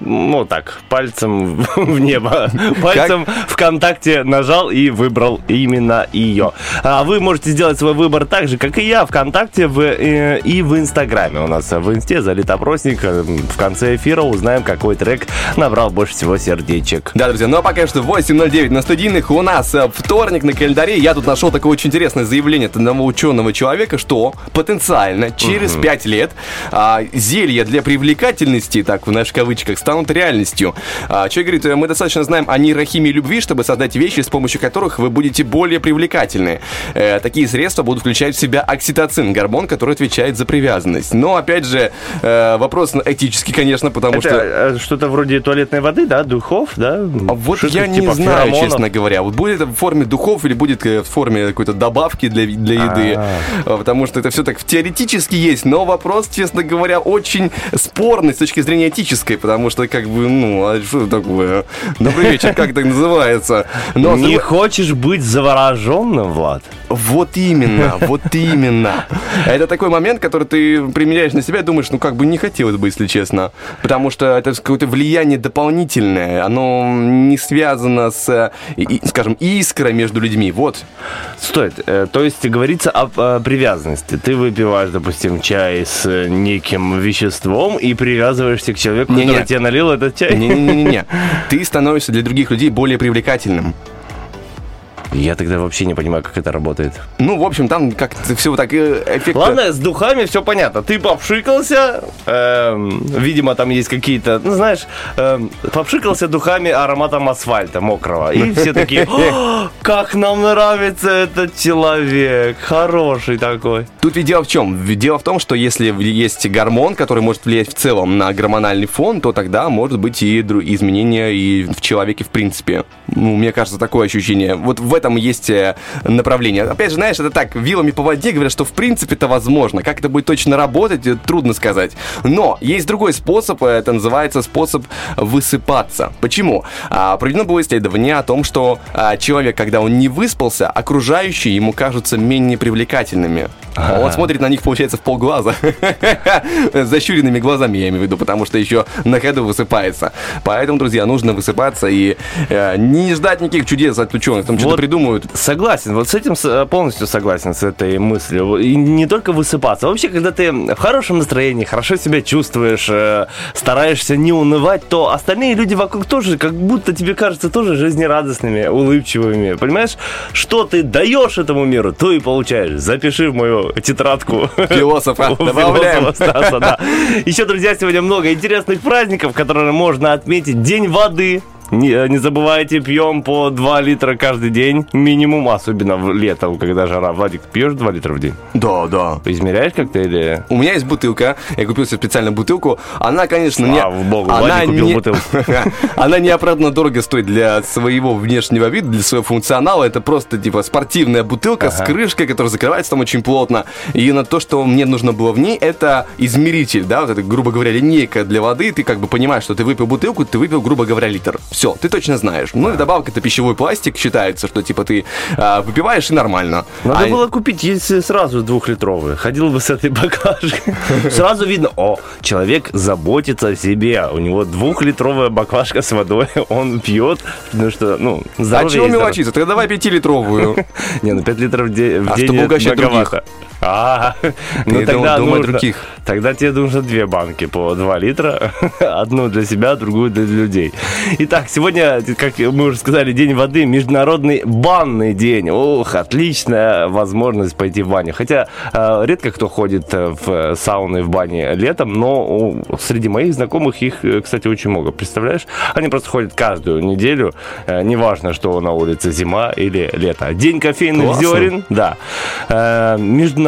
[SPEAKER 2] ну так, пальцем в небо. Пальцем ВКонтакте нажал и выбрал именно ее. А вы можете сделать свой выбор так же, как и я, ВКонтакте в, э, и в Инстаграме. У нас в Инсте залит опросник. Э, В конце эфира узнаем, какой трек набрал больше всего сердечек.
[SPEAKER 1] Да, друзья, ну а пока что 8.09 на студийных. У нас э, вторник на календаре. Я тут нашел такое очень интересное заявление от одного ученого человека, что потенциально через 5 лет а, зелья для привлекательности, так в наших кавычках, станут реальностью. А, человек говорит, мы достаточно знаем о нейрохимии любви, чтобы создать вещи, с помощью которых вы будете более привлекательны. Э, такие средства будут включать в себя окситоцин, гормон, который отвечает за привязанность. Но, опять же, э, вопрос этический, конечно, потому
[SPEAKER 2] Это
[SPEAKER 1] что...
[SPEAKER 2] э, что-то вроде туалетной воды, да, духов, да?
[SPEAKER 1] А Вот
[SPEAKER 2] Что-то
[SPEAKER 1] я не
[SPEAKER 2] типа
[SPEAKER 1] знаю,
[SPEAKER 2] феромонов.
[SPEAKER 1] честно говоря. Вот будет это в форме духов или будет в форме какой-то добавки для, для еды. А, Потому что это все так теоретически есть, но вопрос, честно говоря, очень спорный с точки зрения этической, потому что как бы, ну, а что такое? Добрый вечер, как это называется? Но,
[SPEAKER 2] Не
[SPEAKER 1] другой-
[SPEAKER 2] хочешь быть завороженным, Влад?
[SPEAKER 1] Вот именно, вот именно. Это такой момент, который ты примеряешь на себя и думаешь, ну как бы не хотелось бы, если честно. Потому что это какое-то влияние дополнительное, оно не связано с, скажем, искрой между людьми. Вот.
[SPEAKER 2] Стоит. Э, То есть говорится о, привязанности. Ты выпиваешь, допустим, чай с неким веществом и привязываешься к человеку,
[SPEAKER 1] Не-не.
[SPEAKER 2] который тебе налил этот чай.
[SPEAKER 1] Не-не-не-не. Ты становишься для других людей более привлекательным.
[SPEAKER 2] Я тогда вообще не понимаю, как это работает.
[SPEAKER 1] Ну, в общем, там как-то все так э, эффект...
[SPEAKER 2] Ладно, с духами все понятно. Ты попшикался, эм, видимо, там есть какие-то, ну, знаешь, эм, попшикался духами ароматом асфальта мокрого. И все такие, «О, как нам нравится этот человек, хороший такой.
[SPEAKER 1] Тут ведь дело в чем? Дело в том, что если есть гормон, который может влиять в целом на гормональный фон, то тогда может быть и изменения и в человеке в принципе. Ну, мне кажется, такое ощущение. Вот в этом есть э, направление. Опять же, знаешь, это так, вилами по воде говорят, что в принципе это возможно. Как это будет точно работать, э, трудно сказать. Но есть другой способ, э, это называется способ высыпаться. Почему? А, проведено было исследование о том, что а, человек, когда он не выспался, окружающие ему кажутся менее привлекательными. Он смотрит на них, получается, в полглаза. Защуренными глазами, я имею в виду, потому что еще на ходу высыпается. Поэтому, друзья, нужно высыпаться и э, не ждать никаких чудес от ученых. Там что-то
[SPEAKER 2] Вот
[SPEAKER 1] придумают.
[SPEAKER 2] Согласен, вот с этим э, полностью согласен с этой мыслью. И не только высыпаться. Вообще, когда ты в хорошем настроении, хорошо себя чувствуешь, э, стараешься не унывать, то остальные люди вокруг тоже, как будто тебе кажется, тоже жизнерадостными, улыбчивыми. Понимаешь, что ты даешь этому миру, то и получаешь. Запиши в мою тетрадку.
[SPEAKER 1] Философа. Добавляем.
[SPEAKER 2] философа Стаса, да. Еще, друзья, сегодня много интересных праздников, которые можно отметить. День воды. Не, не забывайте, пьем по 2 литра каждый день, минимум, особенно в летом, когда жара. Владик, пьешь 2 литра в день?
[SPEAKER 1] Да, да.
[SPEAKER 2] Измеряешь как-то или...
[SPEAKER 1] У меня есть бутылка, я купил себе специально бутылку. Она, конечно, не...
[SPEAKER 2] Слава богу,
[SPEAKER 1] она
[SPEAKER 2] Владик купил
[SPEAKER 1] не-
[SPEAKER 2] бутылку.
[SPEAKER 1] Она неоправданно дорого стоит для своего внешнего вида, для своего функционала. Это просто, типа, спортивная бутылка с крышкой, которая закрывается там очень плотно. И на то, что мне нужно было в ней, это измеритель, да, вот это, грубо говоря, линейка для воды. Ты как бы понимаешь, что ты выпил бутылку, ты выпил, грубо говоря, литр. Все, ты точно знаешь. Ну и вдобавок это пищевой пластик считается, что, типа, ты а, выпиваешь и нормально.
[SPEAKER 2] Надо
[SPEAKER 1] А-
[SPEAKER 2] было купить если сразу двухлитровые. Ходил бы с этой баклажкой. Сразу видно, о, человек заботится о себе. У него двухлитровая баклажка с водой. Он пьет, ну что, ну,
[SPEAKER 1] А
[SPEAKER 2] здоровье
[SPEAKER 1] чего
[SPEAKER 2] есть здоровье.
[SPEAKER 1] мелочиться? Тогда давай пятилитровую.
[SPEAKER 2] Не, ну 5 литров в де- в
[SPEAKER 1] А
[SPEAKER 2] день
[SPEAKER 1] чтобы
[SPEAKER 2] это
[SPEAKER 1] угощать
[SPEAKER 2] многовато. А, ну тогда
[SPEAKER 1] думай других.
[SPEAKER 2] Тогда тебе нужно две банки по 2 литра. Одну для себя, другую для людей. Итак, сегодня, как мы уже сказали, День воды, Международный банный день. Ух, отличная возможность пойти в баню. Хотя э, редко кто ходит э, в сауны, в бане летом, но среди моих знакомых их, э, кстати, очень много. Представляешь? Они просто ходят каждую неделю. Неважно, что на улице зима или лето. День кофейных
[SPEAKER 1] Классно.
[SPEAKER 2] зерен. Да. Э,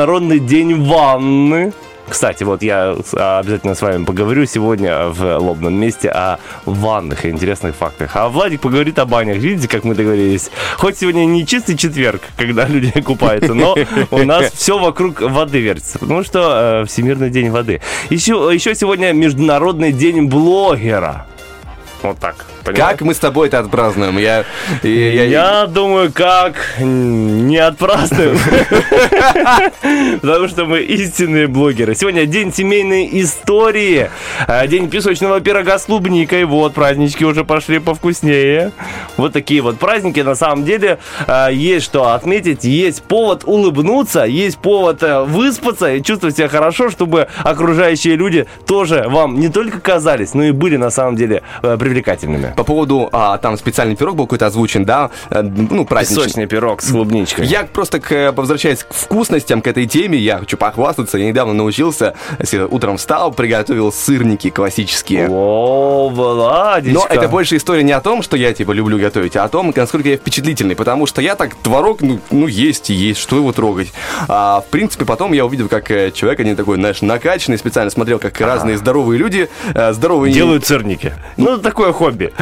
[SPEAKER 2] Международный день ванны. Кстати, вот я а, обязательно с вами поговорю сегодня в лобном месте о ваннах и интересных фактах. А Владик поговорит о банях. Видите, как мы договорились? Хоть сегодня не чистый четверг, когда люди купаются, но у нас все вокруг воды вертится. Потому что э, Всемирный день воды. Еще, еще сегодня Международный день блогера. Вот так. Понимаешь?
[SPEAKER 1] Как мы с тобой это отпразднуем? Я, и- я,
[SPEAKER 2] Я думаю, как не отпразднуем. Потому что мы истинные блогеры. Сегодня день семейной истории. а, День песочного пирога с клубникой. Вот, празднички уже пошли повкуснее. Вот такие вот праздники. На самом деле а, есть что отметить. Есть повод улыбнуться. Есть повод э, выспаться и чувствовать себя хорошо, чтобы окружающие люди тоже вам не только казались, но и были на самом деле э, привлекательными.
[SPEAKER 1] По поводу, а, там специальный пирог был какой-то озвучен, да, э, ну, праздничный.
[SPEAKER 2] Песочный пирог с клубничкой.
[SPEAKER 1] Я просто, к, возвращаясь к вкусностям, к этой теме, я хочу похвастаться. Я недавно научился, утром встал, приготовил сырники классические.
[SPEAKER 2] О, Владичка.
[SPEAKER 1] Но это больше история не о том, что я, типа, люблю готовить, а о том, насколько я впечатлительный. Потому что я так, творог, ну, ну есть и есть, что его трогать. А, в принципе, потом я увидел, как э, человек, один такой, знаешь, накачанный, специально смотрел, как разные здоровые люди, э, здоровые...
[SPEAKER 2] Делают сырники. Ну, такое хобби.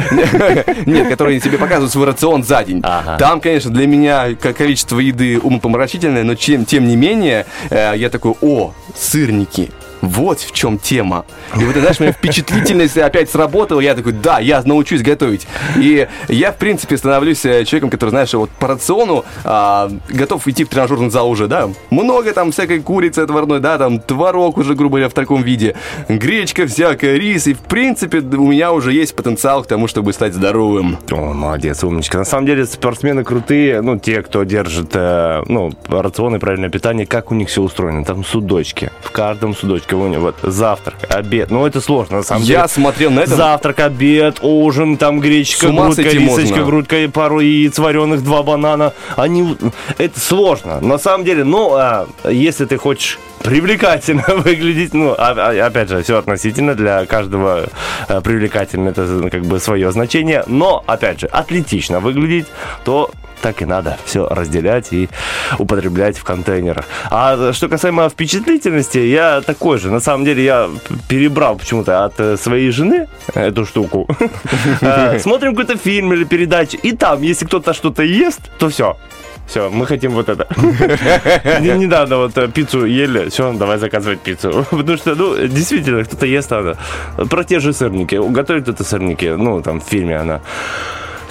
[SPEAKER 1] Нет, которые тебе показывают свой рацион за день.
[SPEAKER 2] Ага.
[SPEAKER 1] Там, конечно, для меня как количество еды умопомрачительное, но чем, тем не менее, э, я такой, о, сырники. Вот в чем тема. И вот, знаешь, моя впечатлительность опять сработала. Я такой, да, я научусь готовить. И я, в принципе, становлюсь э, человеком, который, знаешь, вот по рациону а, готов идти в тренажерный зал уже, да. Много там всякой курицы отварной, да, там творог уже, грубо говоря, в таком виде. Гречка всякая, рис. И, в принципе, у меня уже есть потенциал к тому, чтобы стать здоровым.
[SPEAKER 2] О, молодец, умничка. На самом деле спортсмены крутые, ну, те, кто держит, э, ну, рацион и правильное питание, как у них все устроено. Там судочки. В каждом судочке у них вот завтрак, обед. Ну, это сложно, на самом деле.
[SPEAKER 1] Я смотрел на это.
[SPEAKER 2] Завтрак, обед, ужин, там гречка, грудка, рисочка,
[SPEAKER 1] можно.
[SPEAKER 2] грудка, и пару яиц вареных, два банана. Они... Это сложно. На самом деле, ну, а, если ты хочешь привлекательно выглядеть, ну, а- а- опять же, все относительно, для каждого э, привлекательно это как бы свое значение, но, опять же, атлетично выглядеть, то так и надо все разделять и употреблять в контейнерах. А что касаемо впечатлительности, я такой же. На самом деле я перебрал почему-то от э, своей жены эту штуку. Э, Смотрим какой-то фильм или передачу, и там, если кто-то что-то ест, то все. Все, мы хотим вот это. Не- Недавно вот э, пиццу ели, все, давай заказывать пиццу. Потому что, ну, действительно, кто-то ест надо. Про те же сырники. Готовит кто-то сырники, ну, там в фильме она.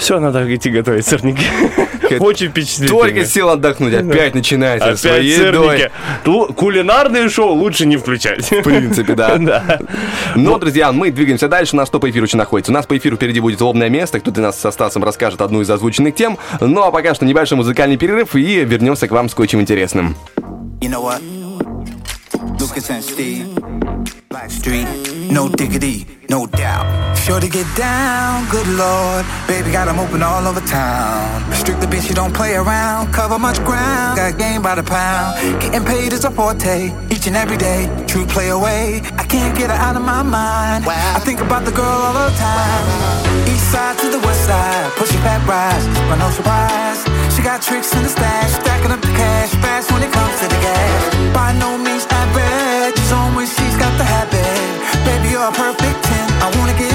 [SPEAKER 2] Все, надо идти готовить сырники. Очень впечатлительно.
[SPEAKER 1] Только сел отдохнуть, опять начинается
[SPEAKER 2] Опять
[SPEAKER 1] своей
[SPEAKER 2] сырники.
[SPEAKER 1] едой.
[SPEAKER 2] Кулинарные шоу лучше не включать.
[SPEAKER 1] В принципе, да.
[SPEAKER 2] Да.
[SPEAKER 1] Но, друзья, мы двигаемся дальше. У нас что по эфиру еще находится? У нас по эфиру впереди будет лобное место. Кто-то нас со Стасом расскажет одну из озвученных тем. Ну, а пока что небольшой музыкальный перерыв и вернемся к вам с кое-чем интересным.
[SPEAKER 11] You know what? Lucas and Steve, Blackstreet, no diggity, no doubt. Sure to get down, good lord. Baby got 'em open all over town. Strictly bitch, you don't play around. Cover much ground, got game by the pound. Getting paid is a forte, each and every day. True play away, I can't get her out of my mind. I think about the girl all the time. East side to the west side, pushing fat rise, but no surprise. She got tricks in the stash, stacking up the cash fast when it comes to the gas. By no means average, got the habit. Baby, you're a perfect 10. I wanna get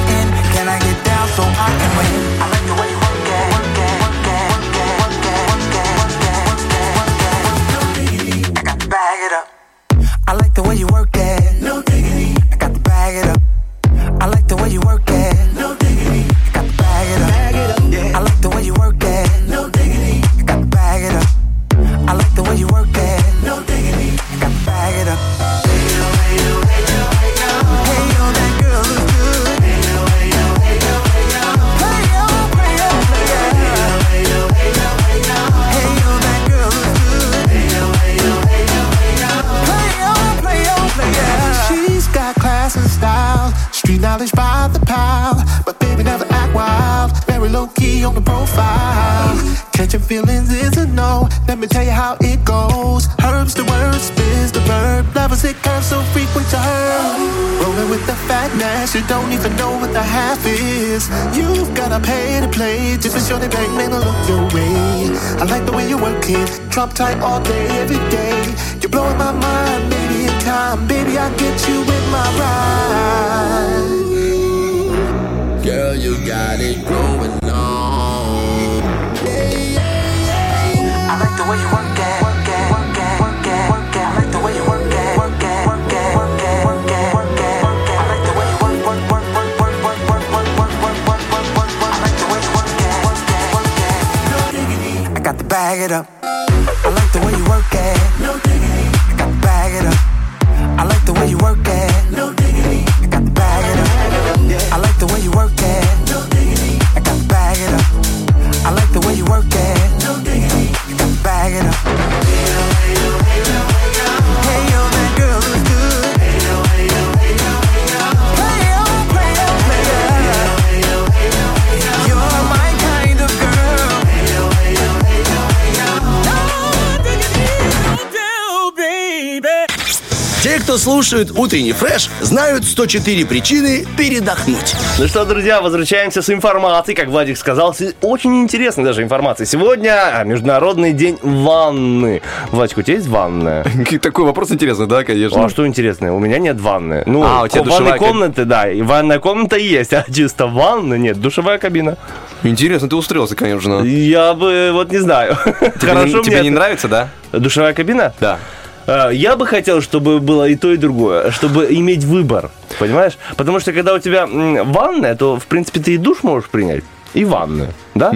[SPEAKER 5] слушают утренний фреш, знают 104 причины передохнуть.
[SPEAKER 2] Ну что, друзья, возвращаемся с информацией, как Владик сказал, очень интересной даже информацией. Сегодня Международный день ванны. Владик, у тебя есть ванная?
[SPEAKER 1] Такой вопрос интересный, да, конечно.
[SPEAKER 2] А что интересное? У меня нет ванны. Ну,
[SPEAKER 1] А, у тебя
[SPEAKER 2] ванной комнаты, да, и ванная комната есть, а чисто ванны нет, душевая кабина.
[SPEAKER 1] Интересно, ты устроился, конечно.
[SPEAKER 2] Я бы, вот не знаю.
[SPEAKER 1] Тебе, не, тебе
[SPEAKER 2] мне
[SPEAKER 1] не
[SPEAKER 2] это-
[SPEAKER 1] нравится, да?
[SPEAKER 2] Душевая кабина?
[SPEAKER 1] Да.
[SPEAKER 2] А, Я бы хотел, чтобы было и то, и другое, чтобы иметь выбор, понимаешь? Потому что когда у тебя ванная, то, в принципе, ты и душ можешь принять, и ванную, да?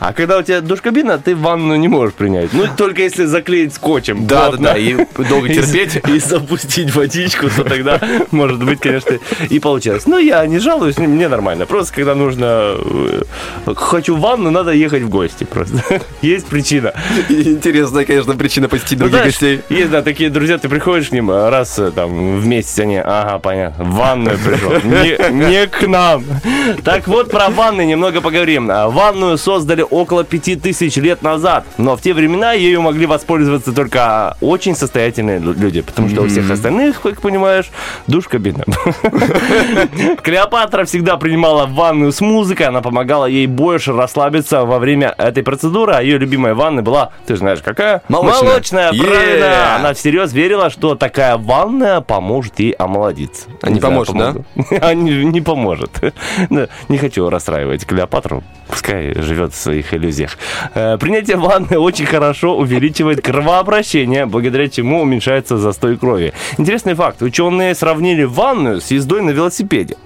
[SPEAKER 2] А когда у тебя душ-кабина, ты ванную не можешь принять. Ну, только если заклеить скотчем.
[SPEAKER 1] Да,
[SPEAKER 2] плотно.
[SPEAKER 1] да, да, и долго
[SPEAKER 2] И-
[SPEAKER 1] терпеть.
[SPEAKER 2] И запустить водичку, то тогда, может быть, конечно, и получилось. Но я не жалуюсь, мне нормально. Просто когда нужно... э, Хочу ванну, надо ехать в гости просто. Есть причина.
[SPEAKER 1] Интересная, конечно, причина посетить
[SPEAKER 2] Ну,
[SPEAKER 1] других гостей.
[SPEAKER 2] Есть, да, такие друзья, ты приходишь к ним а, раз э, там в месяц, они, ага, понятно, в ванную пришел. Не, не к нам. Так вот, про ванны немного поговорим. Ванную создали около пяти тысяч лет назад, но в те времена ею могли воспользоваться только очень состоятельные лю- люди, потому что у всех остальных, как понимаешь, душ-кабина. Клеопатра всегда принимала ванную с музыкой, она помогала ей больше расслабиться во время этой процедуры, а ее любимая ванна была, ты знаешь, какая?
[SPEAKER 1] Молочная.
[SPEAKER 2] Молочная,
[SPEAKER 1] Yeah.
[SPEAKER 2] правильно. Она всерьез верила, что такая ванная поможет ей омолодиться.
[SPEAKER 1] А не поможет, да?
[SPEAKER 2] А не, поможет. Не хочу расстраивать Клеопатру. Пускай живет в своих иллюзиях. Э, Принятие ванны очень хорошо увеличивает кровообращение, благодаря чему уменьшается застой крови. Интересный факт. Ученые сравнили ванную с ездой на велосипеде.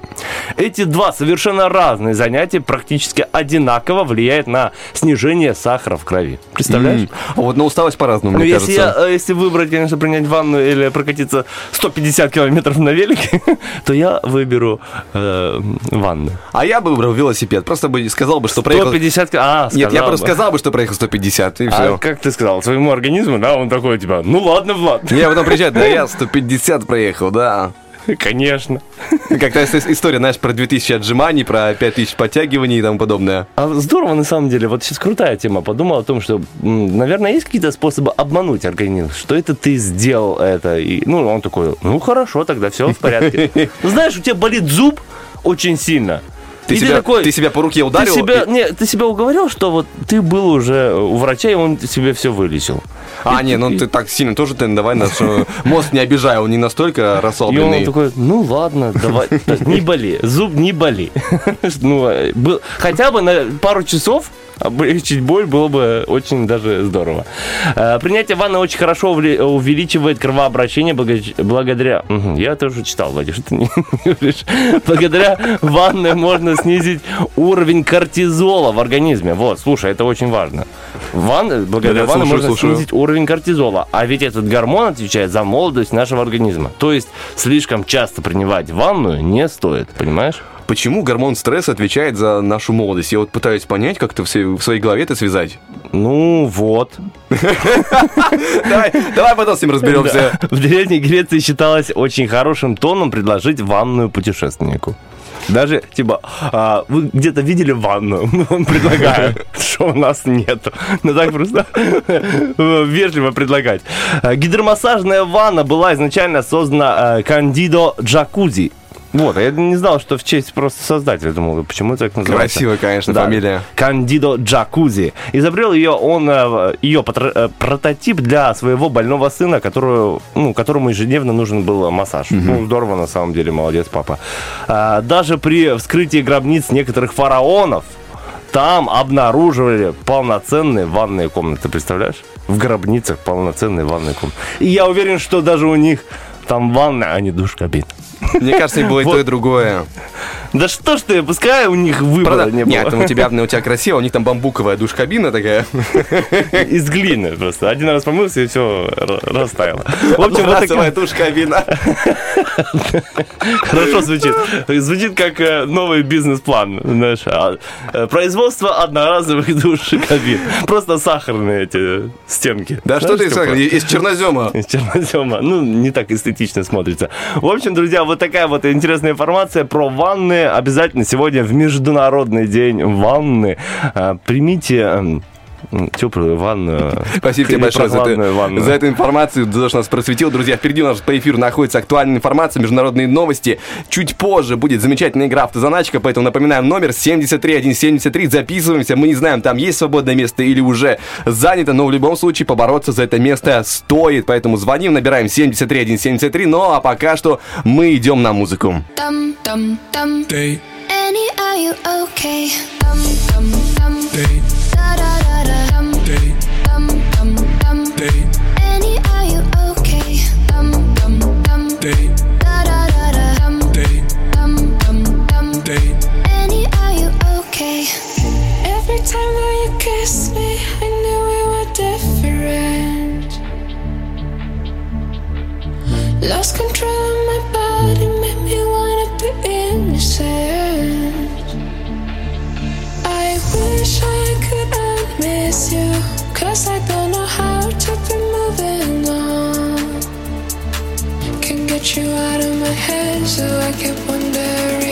[SPEAKER 2] Эти два совершенно разные занятия практически одинаково влияют на снижение сахара в крови. Представляешь?
[SPEAKER 1] А Вот на усталость по-разному,
[SPEAKER 2] Ну,
[SPEAKER 1] мне
[SPEAKER 2] если,
[SPEAKER 1] кажется.
[SPEAKER 2] я, э, если выбрать, конечно, принять ванну или прокатиться 150 километров на велике, то я выберу э, ванну.
[SPEAKER 1] А я бы выбрал велосипед. Просто бы сказал бы, что проехал...
[SPEAKER 2] 150 ки- А,
[SPEAKER 1] Нет, я просто
[SPEAKER 2] бы.
[SPEAKER 1] сказал бы, что проехал 150, и
[SPEAKER 2] А
[SPEAKER 1] все.
[SPEAKER 2] как ты сказал, своему организму, да, он такой, типа, ну ладно, Влад.
[SPEAKER 1] Я потом приезжаю, да я 150 проехал, да.
[SPEAKER 2] Конечно.
[SPEAKER 1] Как-то история, знаешь, про 2000 отжиманий, про 5000 подтягиваний и тому подобное.
[SPEAKER 2] А здорово, на самом деле. Вот сейчас крутая тема. Подумал о том, что, наверное, есть какие-то способы обмануть организм. Что это ты сделал это. И, ну, он такой, ну, хорошо, тогда все в порядке. Ну, знаешь, у тебя болит зуб очень сильно.
[SPEAKER 1] Ты
[SPEAKER 2] И
[SPEAKER 1] себя,
[SPEAKER 2] такой,
[SPEAKER 1] ты себя по руке
[SPEAKER 2] Ты
[SPEAKER 1] ударил?
[SPEAKER 2] себя,
[SPEAKER 1] и-
[SPEAKER 2] не, ты себя уговорил, что вот ты был уже у врача, и он тебе все вылечил.
[SPEAKER 1] А, не, ну ты так сильно тоже ты давай нас мозг не обижай, он не настолько
[SPEAKER 2] И он
[SPEAKER 1] расслабленный.
[SPEAKER 2] такой, ну ладно, давай, не боли, зуб не боли. Ну, э, хотя бы на пару часов облегчить боль было бы очень даже здорово. Э, Принятие ванны очень хорошо увеличивает кровообращение благо- благодаря... Я тоже читал, Владимир, что ты не говоришь. Благодаря ванне можно снизить уровень кортизола в организме. Вот, слушай, это очень важно. Ванны, благодаря
[SPEAKER 1] Да-да,
[SPEAKER 2] ванне можно
[SPEAKER 1] слушаю.
[SPEAKER 2] снизить уровень кортизола. А ведь этот гормон отвечает за молодость нашего организма. То есть слишком часто принимать ванную не стоит, понимаешь?
[SPEAKER 1] Почему гормон стресса отвечает за нашу молодость? Я вот пытаюсь понять, как-то в своей голове это связать.
[SPEAKER 2] Ну вот.
[SPEAKER 1] Давай, потом с ним разберемся.
[SPEAKER 2] В Древней Греции считалось очень хорошим тоном предложить ванную путешественнику. Даже, типа, а, вы где-то видели ванну? Он предлагает, что у нас нет. Ну так просто вежливо предлагать. Гидромассажная ванна была изначально создана э, Кандидо Джакузи. Вот, а я не знал, что в честь просто создателя. Думал, почему так называется?
[SPEAKER 1] Красивая, конечно, фамилия.
[SPEAKER 2] Кандидо Джакузи. Изобрел ее он, э, ее э, прототип для своего больного сына, которую, ну, которому ежедневно нужен был массаж. Ну, здорово, на самом деле, молодец, папа. А, даже при вскрытии гробниц некоторых фараонов там обнаруживали полноценные ванные комнаты, представляешь? В гробницах полноценные ванные комнаты. И я уверен, что даже у них там ванна, а не душ кабин.
[SPEAKER 1] Мне кажется, и было и то, и другое.
[SPEAKER 2] Да что ж ты, пускай у них выбора
[SPEAKER 1] Правда?
[SPEAKER 2] не было.
[SPEAKER 1] Нет, у тебя, у тебя красиво, у них там бамбуковая душ-кабина такая.
[SPEAKER 2] Из глины просто. Один раз помылся и все растаяло. В общем, вот такая...
[SPEAKER 1] душ-кабина.
[SPEAKER 2] Хорошо звучит. Звучит как э, новый бизнес-план. Знаешь, а, э, производство одноразовых душ и кабин. Просто сахарные эти стенки.
[SPEAKER 1] Да что ты, из чернозема.
[SPEAKER 2] Из чернозема. Ну, не так эстетично смотрится. В общем, друзья, вот такая вот интересная информация про ванны. Обязательно сегодня в Международный день ванны. А, примите эм, теплую ванну.
[SPEAKER 1] Спасибо тебе большое за,
[SPEAKER 2] ванну.
[SPEAKER 1] за эту информацию, за то, что нас просветил. Друзья, впереди у нас по эфиру находится актуальная информация, международные новости. Чуть позже будет замечательная игра «Автозаначка», поэтому напоминаем номер 73173. Записываемся, мы не знаем, там есть свободное место или уже занято, но в любом случае побороться за это место стоит. Поэтому звоним, набираем 73173. Ну а пока что мы идем на музыку.
[SPEAKER 12] Dum dum dum. Annie, are you okay? Dum dum dum. Da me, I knew we were different. Lost control of my body, made me wanna be innocent. I wish I could miss you, cause I don't know how to be moving on. Can't get you out of my head, so I keep wondering.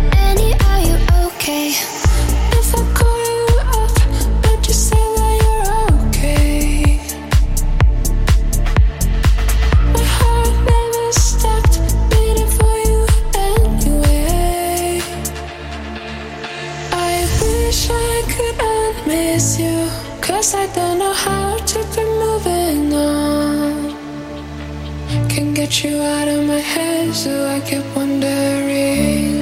[SPEAKER 12] cause I don't know how to be moving on. Can't get you out of my head, so I keep wondering.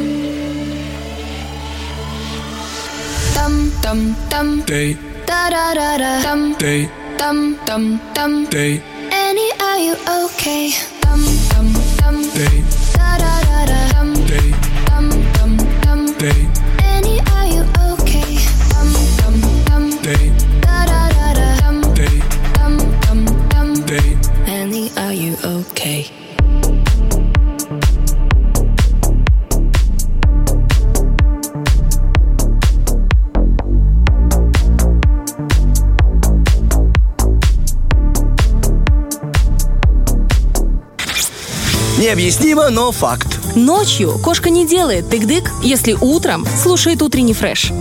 [SPEAKER 12] Dum dum dum. day. Da da da da. Dum day. dum dum dum. day. Annie, are you okay? Dum dum dum. day. Da da da da. Dum day. dum dum dum. Annie,
[SPEAKER 5] Необъяснимо, но факт.
[SPEAKER 4] Ночью кошка не делает тык-дык, если утром слушает утренний фреш.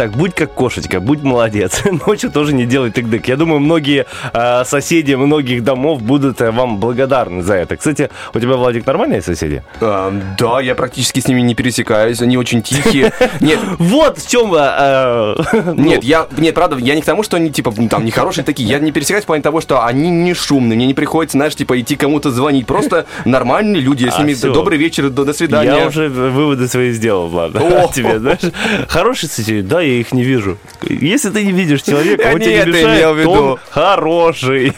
[SPEAKER 2] Так, будь как кошечка, будь молодец. Ночью тоже не делай тык-дык. Я думаю, многие э, соседи многих домов будут э, вам благодарны за это. Кстати, у тебя, Владик, нормальные соседи?
[SPEAKER 1] А, да, я практически с ними не пересекаюсь, они очень тихие. Нет,
[SPEAKER 2] Вот в чем... э, ну,
[SPEAKER 1] Нет, я, нет, правда, я не к тому, что они, типа, ну, там, нехорошие такие. Я не пересекаюсь в плане того, что они не шумные. Мне не приходится, знаешь, типа, идти кому-то звонить. Просто нормальные люди. Я с
[SPEAKER 2] А,
[SPEAKER 1] ними добрый вечер, до, свидания.
[SPEAKER 2] Я уже выводы свои сделал, Влад.
[SPEAKER 1] О!
[SPEAKER 2] Тебе, знаешь, хорошие соседи, да, я их не вижу. Если ты не видишь человека, он тебе
[SPEAKER 1] это
[SPEAKER 2] не мешает,
[SPEAKER 1] имел в
[SPEAKER 2] то
[SPEAKER 1] виду.
[SPEAKER 2] хороший.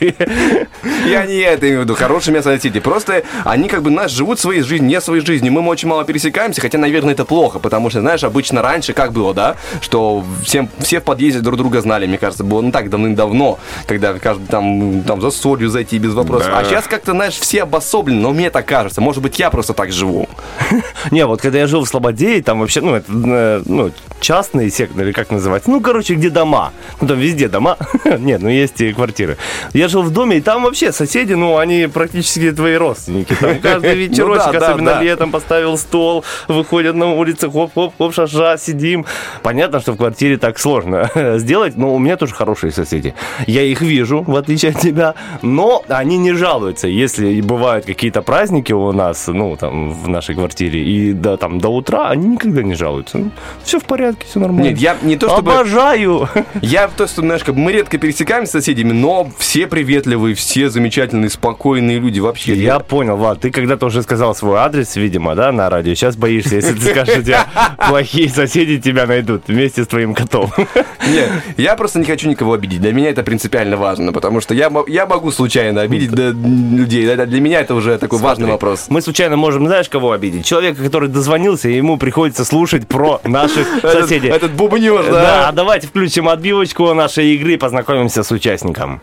[SPEAKER 1] Я не это имею в виду. Хорошие места соседи. Просто они как бы, знаешь, живут своей жизнью, не своей жизнью. Мы очень мало пересекаемся, хотя, наверное, это плохо, потому что, знаешь, обычно раньше как было, да, что всем, все в подъезде друг друга знали, мне кажется, было ну так давным-давно, когда каждый там, там за солью зайти без вопросов.
[SPEAKER 2] Да.
[SPEAKER 1] А сейчас как-то, знаешь, все обособлены, но мне так кажется. Может быть, я просто так живу.
[SPEAKER 2] Не, вот когда я жил в Слободее, там вообще, ну, это, э, ну, частные секторы, или как называется, ну, короче, где дома. Ну, там везде дома. Нет, ну, есть и квартиры. Я жил в доме, и там вообще соседи, ну, они практически твои родственники. Там каждый вечерочек,
[SPEAKER 1] Ну да, да,
[SPEAKER 2] особенно
[SPEAKER 1] да.
[SPEAKER 2] летом, поставил стол, выходят на улицу, хоп-хоп-хоп, шаша, сидим. Понятно, что в квартире так сложно сделать, но у меня тоже хорошие соседи. Я их вижу, в отличие от тебя, но они не жалуются. Если бывают какие-то праздники у нас, ну, там, в нашей квартире, и до, там, до утра, они никогда не жалуются. все в порядке, все нормально.
[SPEAKER 1] Нет, я не то чтобы...
[SPEAKER 2] Обожаю!
[SPEAKER 1] Я то, что, знаешь, как мы редко пересекаемся с соседями, но все приветливые, все замечательные, спокойные люди вообще.
[SPEAKER 2] Я понял, Влад, ты когда-то уже сказал свой адрес, видимо, да, на радио. Сейчас боишься, если ты скажешь, что тебя плохие соседи тебя найдут вместе с твоим котом.
[SPEAKER 1] Нет, я просто не хочу никого обидеть. Для меня это принципиально важно, потому что я, я могу случайно обидеть людей. Для меня это уже такой важный
[SPEAKER 2] Смотри,
[SPEAKER 1] вопрос.
[SPEAKER 2] Мы случайно можем, знаешь, кого обидеть? Человека, который дозвонился, и ему приходится слушать про наших
[SPEAKER 1] Этот-
[SPEAKER 2] соседей.
[SPEAKER 1] Этот бубнёж, да?
[SPEAKER 2] Да, давайте включим отбивочку нашей игры и познакомимся с участником.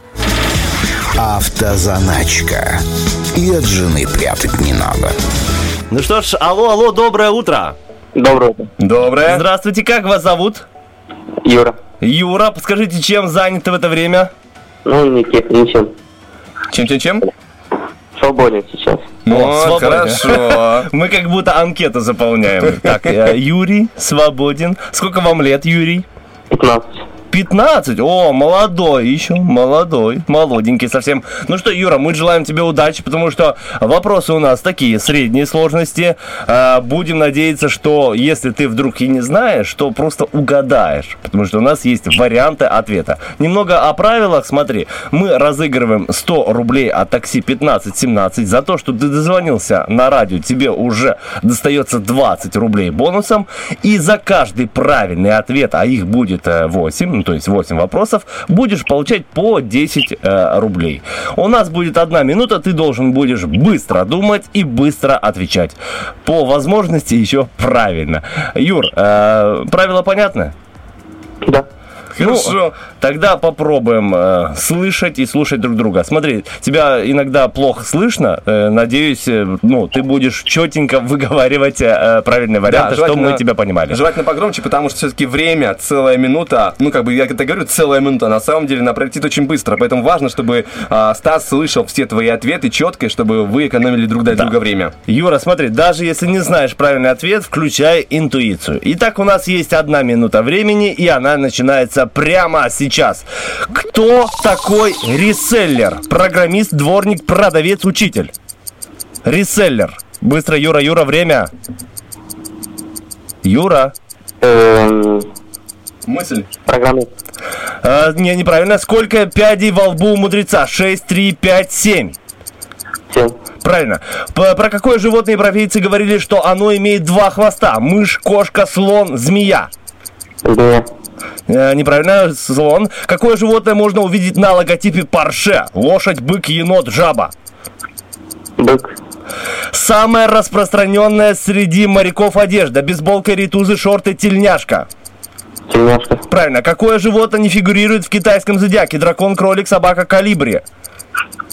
[SPEAKER 13] Автозаначка. И от жены прятать не надо.
[SPEAKER 2] Ну что ж, алло, алло, доброе утро.
[SPEAKER 14] Доброе.
[SPEAKER 1] Доброе.
[SPEAKER 2] Здравствуйте, как вас зовут?
[SPEAKER 14] Юра.
[SPEAKER 2] Юра, подскажите, чем заняты в это время?
[SPEAKER 14] Ну, ничем.
[SPEAKER 1] Чем-чем-чем?
[SPEAKER 14] Свободен сейчас.
[SPEAKER 2] О,
[SPEAKER 1] Вот, хорошо.
[SPEAKER 2] Мы как будто анкету заполняем. Так, э, Юрий свободен. Сколько вам лет, Юрий?
[SPEAKER 14] 15.
[SPEAKER 2] 15? О, молодой еще, молодой, молоденький совсем. Ну что, Юра, мы желаем тебе удачи, потому что вопросы у нас такие, средней сложности. А, Будем надеяться, что если ты вдруг и не знаешь, то просто угадаешь, потому что у нас есть варианты ответа. Немного о правилах, смотри. Мы разыгрываем 100 рублей от такси 1517 за то, что ты дозвонился на радио, тебе уже достается 20 рублей бонусом. И за каждый правильный ответ, а их будет э, 8, ну, то есть 8 вопросов, будешь получать по 10 э, рублей. У нас будет одна минута, ты должен будешь быстро думать и быстро отвечать. По возможности еще правильно. Юр, э, правила понятны?
[SPEAKER 14] Да.
[SPEAKER 2] Хорошо. тогда попробуем э, слышать и слушать друг друга. Смотри, тебя иногда плохо слышно. Э, надеюсь, э, ну, ты будешь четенько выговаривать э, правильные варианты, чтобы мы
[SPEAKER 1] желательно-
[SPEAKER 2] тебя понимали.
[SPEAKER 1] Желательно погромче, потому что все-таки время, целая минута, ну, как бы я это говорю, целая минута, на самом деле она пролетит очень быстро, поэтому важно, чтобы а, Стас слышал все твои ответы четко, и чтобы вы экономили друг для друга время.
[SPEAKER 2] Юра, смотри, даже если не знаешь правильный ответ, включай интуицию. Итак, у нас есть одна минута времени, и она начинается прямо сейчас. Кто такой реселлер? Программист, дворник, продавец, учитель. Реселлер. Быстро, Юра, Юра, время. Юра.
[SPEAKER 14] Эм,
[SPEAKER 1] Мысль.
[SPEAKER 14] программист.
[SPEAKER 2] А, не, неправильно. Сколько пядей во лбу у мудреца? 6, 3, 5, 7.
[SPEAKER 14] 7.
[SPEAKER 2] Правильно. П- про какое животное европейцы говорили, что оно имеет два хвоста? Мышь, кошка, слон, змея.
[SPEAKER 14] Змея.
[SPEAKER 2] Неправильно, слон. Какое животное можно увидеть на логотипе Порше? Лошадь, бык, енот, жаба.
[SPEAKER 14] Бык.
[SPEAKER 2] Самая распространенная среди моряков одежда. Бейсболка, ритузы, шорты, тельняшка.
[SPEAKER 14] Тельняшка.
[SPEAKER 2] Правильно. Какое животное не фигурирует в китайском зодиаке? Дракон, кролик, собака, калибри.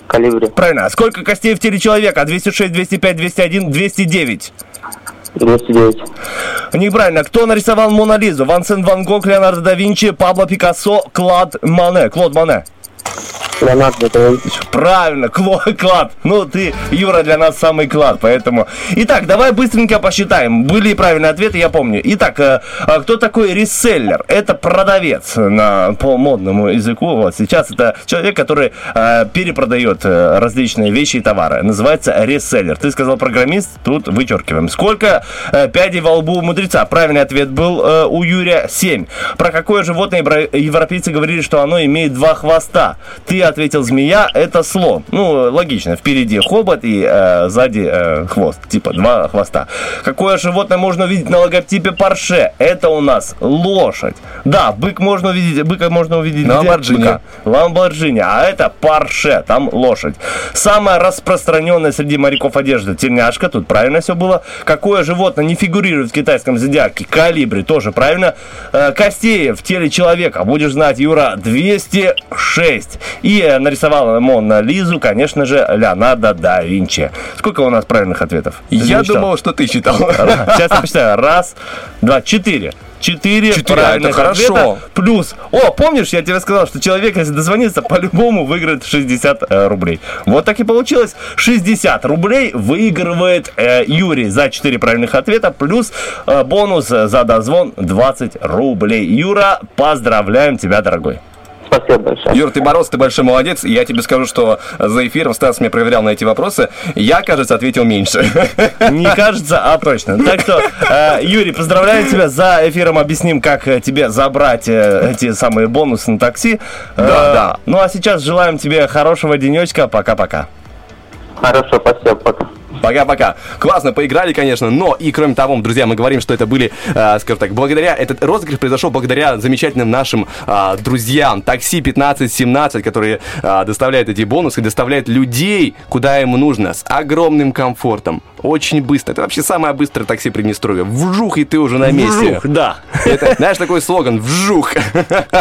[SPEAKER 14] Калибри.
[SPEAKER 2] Правильно. Сколько костей в теле человека? 206, 205, 201, 209.
[SPEAKER 14] 209.
[SPEAKER 2] Неправильно. Кто нарисовал Мона Лизу? Ван Сен Ван Гог, Леонардо да Винчи, Пабло Пикассо, Клад Мане. Клод Мане.
[SPEAKER 14] Леонардо да Винчи.
[SPEAKER 2] Правильно, клад. Ну, ты, Юра, для нас самый клад, поэтому... Итак, давай быстренько посчитаем. Были правильные ответы, я помню. Итак, э, а кто такой реселлер? Это продавец на, по модному языку. Вот сейчас это человек, который э, перепродает э, различные вещи и товары. Называется реселлер. Ты сказал программист, тут вычеркиваем. Сколько пядей во лбу мудреца? Правильный ответ был у Юрия 7. Про какое животное евро- европейцы говорили, что оно имеет два хвоста? Ты ответил змея, это слон. Ну, логично, впереди хобот и э, сзади э, хвост, типа два хвоста. Какое животное можно увидеть на логотипе Порше? Это у нас лошадь. Да, бык можно увидеть, быка можно увидеть. Быка. Ламборджини, а это Порше, там лошадь. Самая распространенная среди моряков одежда тельняшка, тут правильно все было. Какое животное не фигурирует в китайском зодиаке? Калибри, тоже правильно. Э, Костей в теле человека, будешь знать, Юра, 206. И нарисовала Мона Лизу, конечно же, Леонардо да Винчи. Сколько у нас правильных ответов? Ты
[SPEAKER 1] Я думал, что ты читал.
[SPEAKER 2] Сейчас я посчитаю. Раз, два, четыре. Четыре
[SPEAKER 1] Четыре,
[SPEAKER 2] правильных
[SPEAKER 1] это хорошо.
[SPEAKER 2] ответа. Плюс. О, помнишь, я тебе сказал, что человек, если дозвонится, по-любому выиграет 60 э, рублей. Вот так и получилось. 60 рублей выигрывает э, Юрий за 4 правильных ответа. Плюс э, бонус за дозвон 20 рублей. Юра, поздравляем тебя, дорогой.
[SPEAKER 14] Спасибо большое.
[SPEAKER 1] Юр, ты боролся, ты большой молодец. Я тебе скажу, что за эфиром Стас меня проверял на эти вопросы. Я, кажется, ответил меньше.
[SPEAKER 2] Не кажется, а точно. Так что, э, Юрий, поздравляю тебя. За эфиром объясним, как э, тебе забрать э, эти самые бонусы на такси.
[SPEAKER 1] Да, да.
[SPEAKER 2] Ну а сейчас желаем тебе хорошего денечка. Пока-пока.
[SPEAKER 14] Хорошо, спасибо, пока.
[SPEAKER 1] Пока-пока. Классно поиграли, конечно, но и кроме того, друзья, мы говорим, что это были, э, скажем так, благодаря, этот розыгрыш произошел благодаря замечательным нашим э, друзьям. Такси 1517, которые э, доставляют эти бонусы, доставляют людей, куда им нужно, с огромным комфортом. Очень быстро. Это вообще самое быстрое такси Приднестровья. Вжух, и ты уже на месте.
[SPEAKER 2] Вжух, да.
[SPEAKER 1] Это, знаешь, такой слоган «Вжух».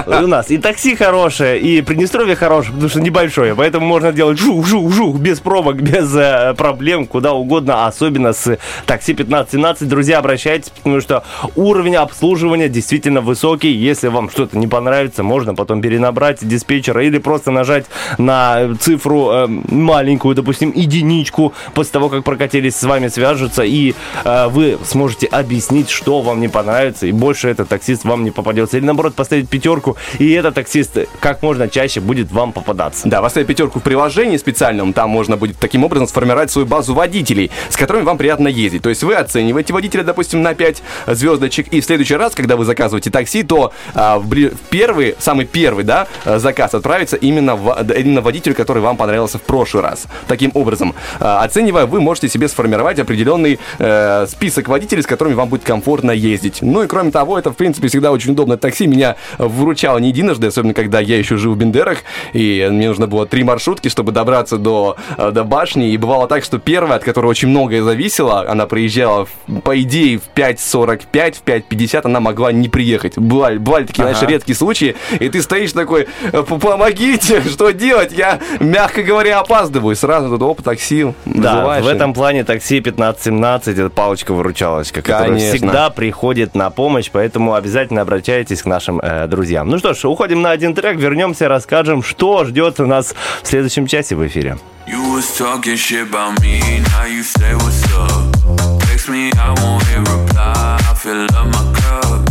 [SPEAKER 2] У нас и такси хорошее, и Приднестровье хорошее, потому что небольшое. Поэтому можно делать жух-жух-жух, без пробок, без э, проблем, куда угодно, особенно с такси 1517. Друзья, обращайтесь, потому что уровень обслуживания действительно высокий. Если вам что-то не понравится, можно потом перенабрать диспетчера или просто нажать на цифру э, маленькую, допустим, единичку, после того, как прокатились, с вами свяжутся, и э, вы сможете объяснить, что вам не понравится, и больше этот таксист вам не попадется. Или наоборот, поставить пятерку, и этот таксист как можно чаще будет вам попадаться.
[SPEAKER 1] Да, поставить пятерку в приложении специальном, там можно будет таким образом сформировать свою базу водителей, с которыми вам приятно ездить. То есть вы оцениваете водителя, допустим, на 5 звездочек, и в следующий раз, когда вы заказываете такси, то а, в в первый, самый первый, да, заказ отправится именно, в, именно водителю, который вам понравился в прошлый раз. Таким образом, а, оценивая, вы можете себе сформировать определенный э, список водителей, с которыми вам будет комфортно ездить. Ну и кроме того, это, в принципе, всегда очень удобно. Такси меня выручало не единожды, особенно когда я еще жил в Бендерах, и мне нужно было три маршрутки, чтобы добраться до, э, до башни. И бывало так, что первая, которой очень многое зависело, она приезжала, в- по идее, в 5.45, в 5.50 она могла не приехать. Бывали, бывали такие,
[SPEAKER 2] Ага.
[SPEAKER 1] знаешь, редкие случаи, и ты стоишь такой, «П- помогите, что делать? Я, мягко говоря, опаздываю. Сразу тут, оп, такси,
[SPEAKER 2] Да,
[SPEAKER 1] вызываешь
[SPEAKER 2] в этом плане такси 1517 это палочка-выручалочка, которая
[SPEAKER 1] Конечно.
[SPEAKER 2] всегда приходит на помощь, поэтому обязательно обращайтесь к нашим э, друзьям. Ну что ж, уходим на один трек, вернемся, расскажем, что ждет у нас в следующем часе в эфире.
[SPEAKER 15] You was talking shit about me, now you say what's up. Text me, I won't hit reply. I fill up my cup.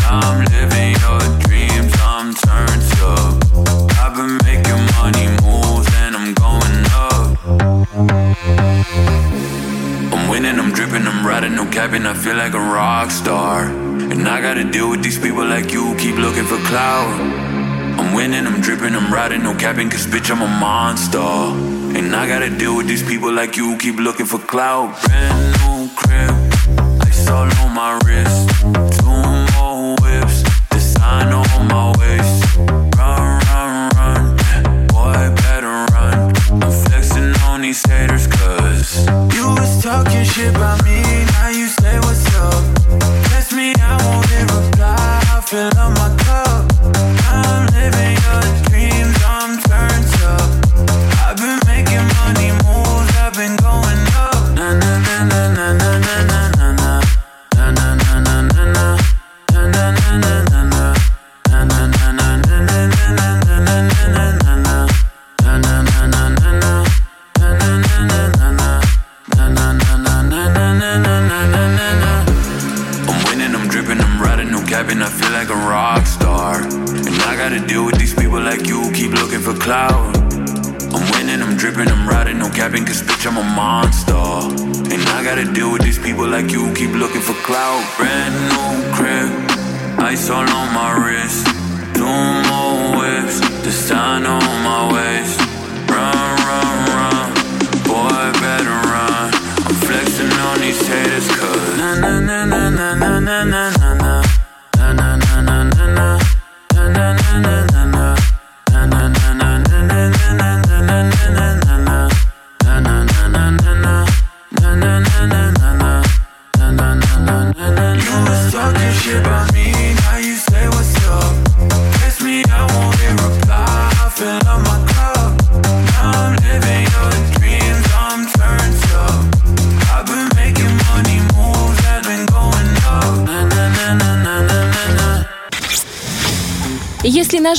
[SPEAKER 15] Now I'm living your dreams, I'm turned up. I've been making money moves and I'm going up. I'm winning, I'm dripping, I'm riding, no capping. I feel like a rock star. And I gotta deal with these people like you, keep looking for clout. I'm winning, I'm dripping, I'm riding, no capping, cause bitch, I'm a monster. And I gotta deal with these people like you, keep looking for clout. Brand new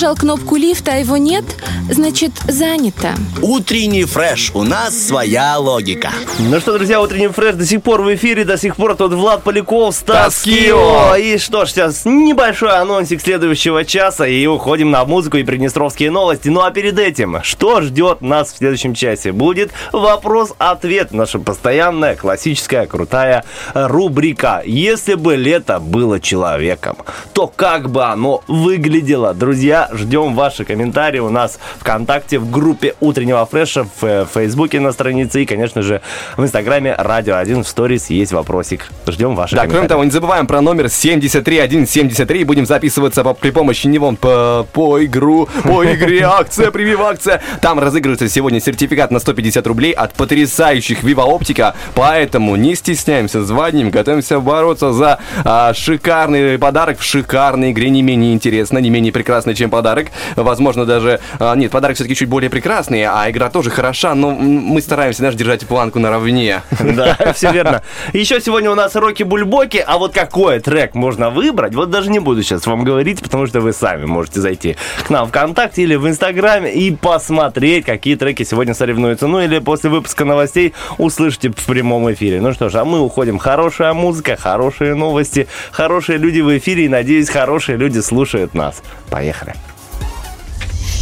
[SPEAKER 4] нажал кнопку лифта, а его нет, значит занято.
[SPEAKER 5] Утренний фреш. У нас своя логика.
[SPEAKER 2] Ну что, друзья, утренний фреш до сих пор в эфире, до сих пор тут Влад Поляков, Стас. Кио. И что ж, сейчас небольшой анонсик следующего часа, и уходим на музыку и приднестровские новости. Ну а перед этим, что ждет нас в следующем часе? Будет вопрос-ответ, наша постоянная, классическая, крутая рубрика. Если бы лето было человеком, то как бы оно выглядело? Друзья, ждем ваши комментарии у нас ВКонтакте, в группе Утреннего Фреша, в э, Фейсбуке на странице и, конечно же, в Инстаграме Радио 1 в сторис есть вопросик. Ждем ваши
[SPEAKER 1] Да, кроме того, не забываем про номер 73173. Будем записываться по- при помощи него по, по игру, по игре акция, привив акция. Там разыгрывается сегодня сертификат на 150 рублей от потрясающих Viva Оптика. Поэтому не стесняемся, звоним, готовимся бороться за а, шикарный подарок в шикарной игре, не менее интересно, не менее прекрасный, чем подарок. Возможно, даже... а, нет, подарок все-таки чуть более прекрасный, а игра тоже хороша, но мы стараемся, знаешь, держать планку наравне.
[SPEAKER 2] Да, все верно. Еще сегодня у нас Роки Бульбоки, а вот какой трек можно выбрать, вот даже не буду сейчас вам говорить, потому что вы сами можете зайти к нам ВКонтакте или в Инстаграме и посмотреть, какие треки сегодня соревнуются. Ну или после выпуска новостей услышите в прямом эфире. Ну что ж, а мы уходим. Хорошая музыка, хорошие новости, хорошие люди в эфире и, надеюсь, хорошие люди слушают нас. Поехали.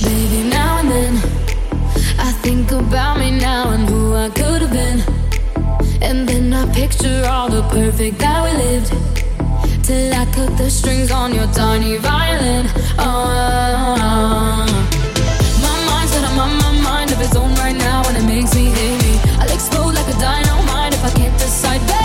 [SPEAKER 7] Baby, now and then I think about me now and who I could have been. And then I picture all the perfect that we lived. Till I cut the strings on your tiny violin. Oh, my mind's a my, my mind of its own right now, and it makes me hate me. I'll explode like a dynamite if I can't decide.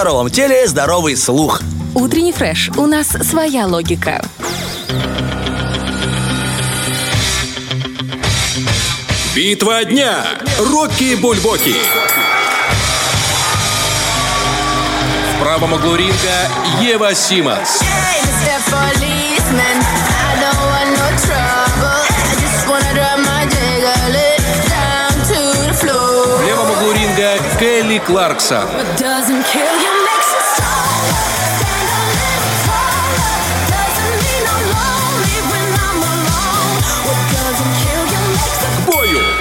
[SPEAKER 5] Здоровом теле здоровый слух.
[SPEAKER 4] Утренний фреш. У нас своя логика.
[SPEAKER 3] Битва дня. Рокки Бульбоки. В правом углу ринга Ева Симас. В левом углу ринга Келли Кларксон.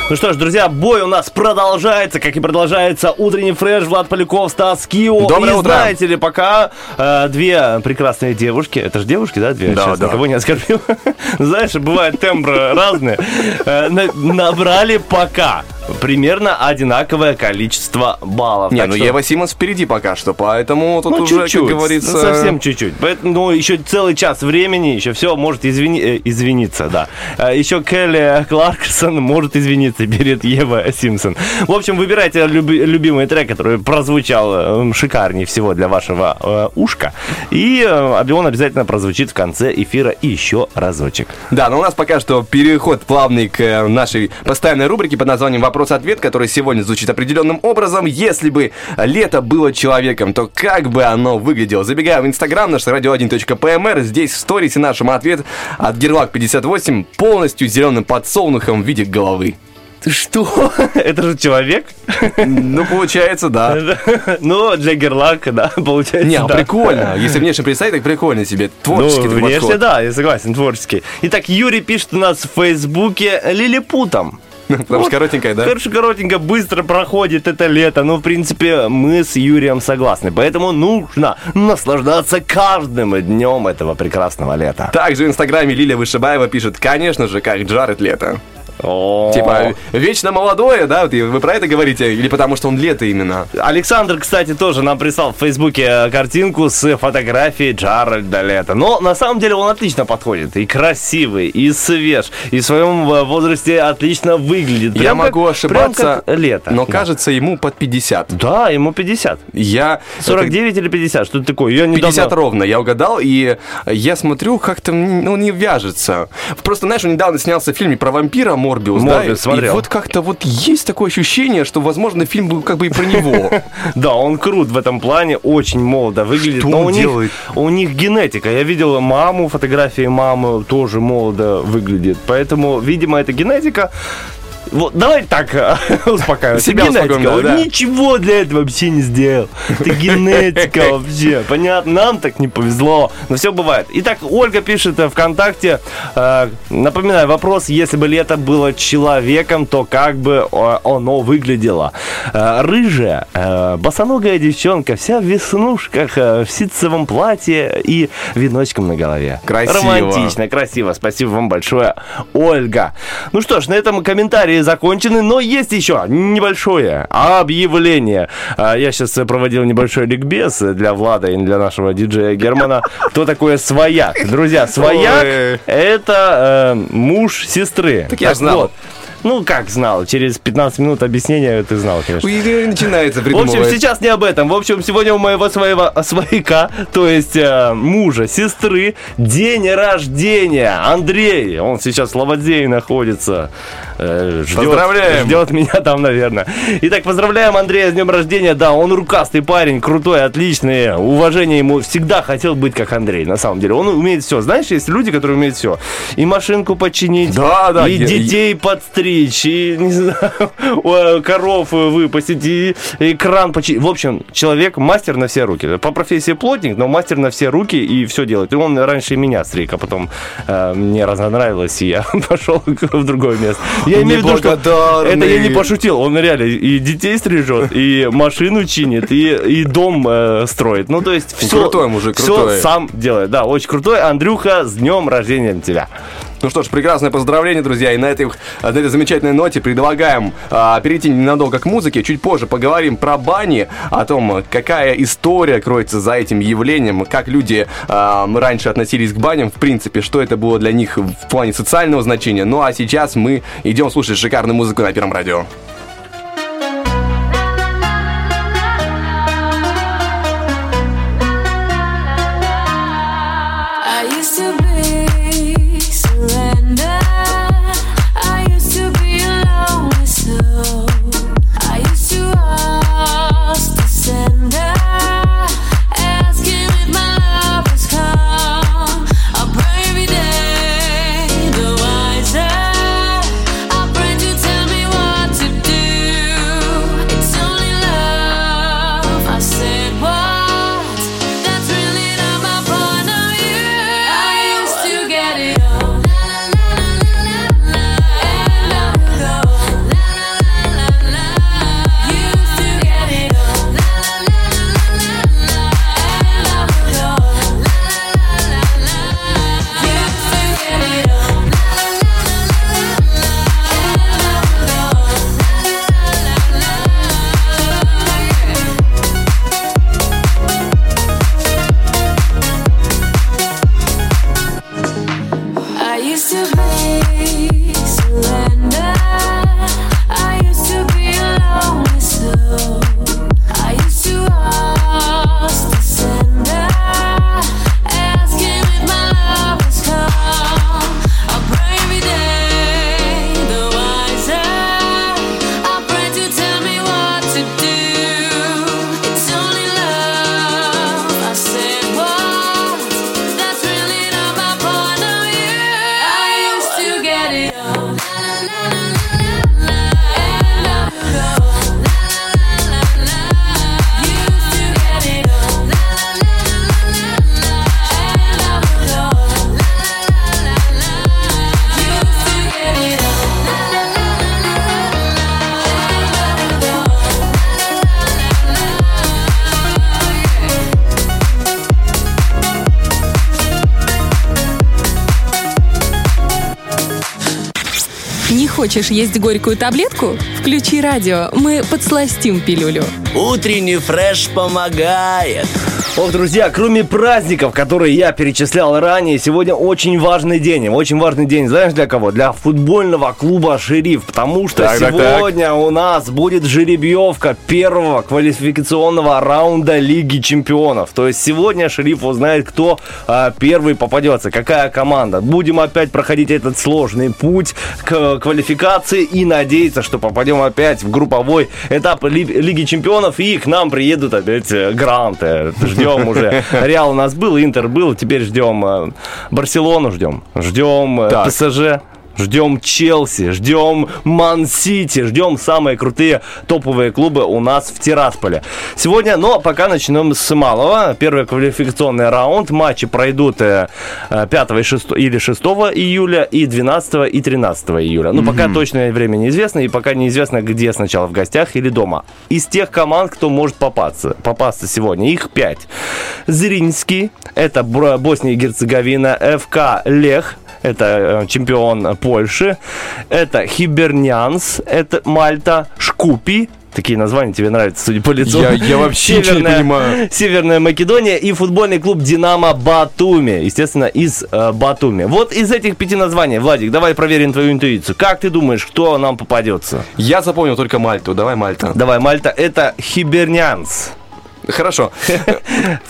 [SPEAKER 2] Ну что ж, друзья, бой у нас продолжается, как и продолжается утренний фреш Влад Поляков, Стас Кио.
[SPEAKER 1] Доброе
[SPEAKER 2] и
[SPEAKER 1] утро.
[SPEAKER 2] знаете ли, пока э, две прекрасные девушки, это же девушки, да, две?
[SPEAKER 1] Да,
[SPEAKER 2] Сейчас
[SPEAKER 1] да.
[SPEAKER 2] никого не оскорбил. Знаешь, бывают тембры разные. Э, на- Набрали пока примерно одинаковое количество баллов.
[SPEAKER 1] Не,
[SPEAKER 2] Так
[SPEAKER 1] ну
[SPEAKER 2] что-
[SPEAKER 1] Ева Симонс впереди пока что, поэтому тут
[SPEAKER 2] ну,
[SPEAKER 1] уже,
[SPEAKER 2] чуть-чуть,
[SPEAKER 1] как говорится...
[SPEAKER 2] ну, совсем чуть-чуть. Поэтому ну, еще целый час времени, еще все может извини- э, извиниться, да. А Еще Келли Кларксон может извиниться перед Ева Симпсон. В общем, выбирайте люби- любимый трек, который прозвучал э, шикарнее всего для вашего э, ушка. И э, он обязательно прозвучит в конце эфира еще разочек.
[SPEAKER 1] Да, но у нас пока что переход плавный к э, нашей постоянной рубрике под названием «Вопрос-ответ», который сегодня звучит определенным образом. Если бы лето было человеком, то как бы оно выглядело? Забегая в Инстаграм, наш radio1.pmr, здесь в сторисе нашему ответ от Герлак58 полностью зеленым подсолнухом в виде головы.
[SPEAKER 2] Ты что? Это же человек?
[SPEAKER 1] Ну, получается, да.
[SPEAKER 2] Ну, для Герлака, да, получается,
[SPEAKER 1] Не, а
[SPEAKER 2] да.
[SPEAKER 1] прикольно. Если внешне представить, так прикольно себе. Творческий
[SPEAKER 2] ну, внешне,
[SPEAKER 1] подход.
[SPEAKER 2] да, я согласен, творческий. Итак, Юрий пишет у нас в Фейсбуке лилипутом.
[SPEAKER 1] Потому что коротенькая, да?
[SPEAKER 2] Короче, коротенько, быстро проходит это лето. Ну, в принципе, мы с Юрием согласны. Поэтому нужно наслаждаться каждым днем этого прекрасного лета.
[SPEAKER 1] Также в Инстаграме Лилия Вышибаева пишет, конечно же, как Джаред лето. Типа, вечно молодое, да? Вы про это говорите? Или потому что он лето именно?
[SPEAKER 2] Александр, кстати, тоже нам прислал в Фейсбуке э, картинку с фотографией Джаральда Лето. Но на самом деле он отлично подходит. И красивый, и свеж, и в своем э, возрасте отлично выглядит.
[SPEAKER 1] Я
[SPEAKER 2] Прям как-
[SPEAKER 1] могу
[SPEAKER 2] прям
[SPEAKER 1] ошибаться,
[SPEAKER 2] как лето.
[SPEAKER 1] но
[SPEAKER 2] Да.
[SPEAKER 1] кажется ему под 50.
[SPEAKER 2] Да, ему 50.
[SPEAKER 1] Я...
[SPEAKER 2] 49 или 50, что-то такое. Я недавно-
[SPEAKER 1] 50 ровно, я угадал, и я смотрю, как-то ну, не вяжется. Просто, знаешь, он недавно снялся в фильме про вампира Морбиус, да?
[SPEAKER 2] Морбиус,
[SPEAKER 1] и-
[SPEAKER 2] смотрел.
[SPEAKER 1] И вот как-то вот есть такое ощущение, что, возможно, фильм был как бы и про него.
[SPEAKER 2] Да, он крут в этом плане, очень молодо выглядит.
[SPEAKER 1] Что он делает?
[SPEAKER 2] у них генетика. Я видел маму, фотографии мамы тоже молодо выглядит. Поэтому, видимо, это генетика. Вот, давай так успокаиваться.
[SPEAKER 1] Себя
[SPEAKER 2] генетика.
[SPEAKER 1] успокоим, да,
[SPEAKER 2] ничего для этого вообще не сделал. Это генетика вообще. Понятно, нам так не повезло. Но все бывает. Итак, Ольга пишет э, ВКонтакте. э, Напоминаю, вопрос, если бы лето было человеком, то как бы э, оно выглядело? Э, Рыжая, э, босоногая девчонка, вся в веснушках, э, в ситцевом платье и веночком на голове.
[SPEAKER 1] Красиво.
[SPEAKER 2] Романтично, красиво. Спасибо вам большое, Ольга. Ну что ж, на этом комментарии закончены, но есть еще небольшое объявление. А, Я сейчас проводил небольшой ликбез для Влада и для нашего диджея Германа. Кто такое свояк? Друзья, свояк это э, муж сестры.
[SPEAKER 1] Так я знал.
[SPEAKER 2] вот. Ну, как знал? Через 15 минут объяснения ты знал, конечно.
[SPEAKER 1] И начинается
[SPEAKER 2] В общем, сейчас не об этом. В общем, сегодня у моего своего свояка, то есть э, мужа, сестры, день рождения. Андрей, он сейчас в Лободее находится. Э, ждет,
[SPEAKER 1] Поздравляем.
[SPEAKER 2] Ждет меня там, наверное. Итак, поздравляем Андрея с днем рождения. Да, он рукастый парень, крутой, отличный. Уважение ему всегда хотел быть как Андрей, на самом деле. Он умеет все. Знаешь, есть люди, которые умеют все. И машинку починить,
[SPEAKER 1] Да, да,
[SPEAKER 2] и
[SPEAKER 1] я-
[SPEAKER 2] детей подстричь, и, не знаю, коров выпустить, и экран починить. В общем, человек мастер на все руки. По профессии плотник, но мастер на все руки и все делает. И он раньше меня стриг, а потом э, мне разонравилось, и я пошел в другое место. Я имею в виду, что это я не пошутил. Он реально и детей стрижет, и машину чинит, и, и дом э, строит. Ну, то есть все,
[SPEAKER 1] Крутой мужик, крутой.
[SPEAKER 2] сам делает. Да, очень крутой. Андрюха, с днем рождения тебя.
[SPEAKER 1] Ну что ж, прекрасное поздравление, друзья. И на этой, на этой замечательной ноте предлагаем а, перейти ненадолго к музыке. Чуть позже поговорим про бани, о том, какая история кроется за этим явлением, как люди а, раньше относились к баням, в принципе, что это было для них в плане социального значения. Ну а сейчас мы идем слушать шикарную музыку на Первом радио.
[SPEAKER 4] Хочешь есть горькую таблетку? Включи радио, мы подсластим пилюлю.
[SPEAKER 5] Утренний фреш помогает.
[SPEAKER 2] Ох, друзья, кроме праздников, которые я перечислял ранее, сегодня очень важный день. Очень важный день, знаешь, для кого? Для футбольного клуба «Шериф», потому что
[SPEAKER 1] Так, так, так.
[SPEAKER 2] сегодня у нас будет жеребьевка первого квалификационного раунда Лиги Чемпионов. То есть сегодня «Шериф» узнает, кто а, первый попадется, какая команда. Будем опять проходить этот сложный путь к квалификации и надеяться, что попадем опять в групповой этап Ли- Лиги Чемпионов и к нам приедут опять э, гранты. Ждем уже. Реал у нас был, Интер был, теперь ждем э, Барселону ждем. Ждем э. ПСЖ. Ждем Челси, ждем Ман-Сити, ждем самые крутые топовые клубы у нас в Тирасполе. Сегодня, но пока начнем с малого. Первый квалификационный раунд. Матчи пройдут э, э, 5 и 6, или 6 июля и 12 и 13 июля. Ну, пока точное время неизвестно, и пока неизвестно, где сначала, в гостях или дома. Из тех команд, кто может попасться, попасться сегодня, их 5. Зринский, это Босния и Герцеговина, ФК Лех, это э, чемпион Польши. Это Хибернианс, это Мальта, Шкупи. Такие названия тебе нравятся, судя по лицу.
[SPEAKER 1] Я- я вообще ничего не
[SPEAKER 2] Северная-
[SPEAKER 1] понимаю.
[SPEAKER 2] Северная Македония и футбольный клуб Динамо Батуми. Естественно, из э, Батуми. Вот из этих пяти названий, Владик, давай проверим твою интуицию. Как ты думаешь, кто нам попадется?
[SPEAKER 1] Я запомнил только Мальту. Давай Мальта.
[SPEAKER 2] Давай, Мальта, это Хибернянс.
[SPEAKER 1] Хорошо.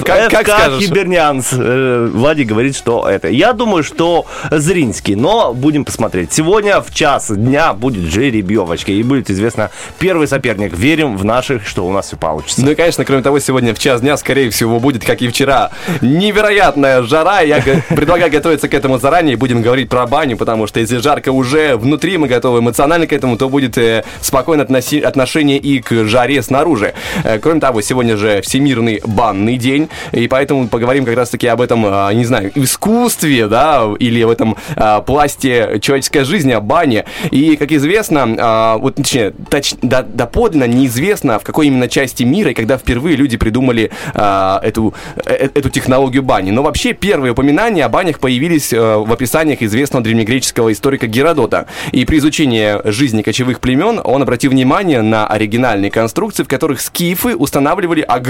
[SPEAKER 1] Как, как скажешь.
[SPEAKER 2] Хибернянс. Э, Владик говорит, что это. Я думаю, что Зринский, но будем посмотреть. Сегодня в час дня будет жеребьевочка и будет известно первый соперник. Верим в наших, что у нас все получится.
[SPEAKER 1] Ну и, конечно, кроме того, сегодня в час дня, скорее всего, будет, как и вчера, невероятная жара. Я предлагаю готовиться к этому заранее. Будем говорить про баню, потому что если жарко уже внутри, мы готовы эмоционально к этому, то будет э, спокойное относи- отношение и к жаре снаружи. Э, кроме того, сегодня же Всемирный банный день, и поэтому поговорим как раз-таки об этом, а, не знаю, искусстве, да, или в этом а, пласте человеческой жизни, о бане. И, как известно, а, вот, точнее, точ- да- доподлинно неизвестно, в какой именно части мира и когда впервые люди придумали эту, э- эту технологию бани. Но вообще первые упоминания о банях появились э, в описаниях известного древнегреческого историка Геродота. И при изучении жизни кочевых племен он обратил внимание на оригинальные конструкции, в которых скифы устанавливали огромные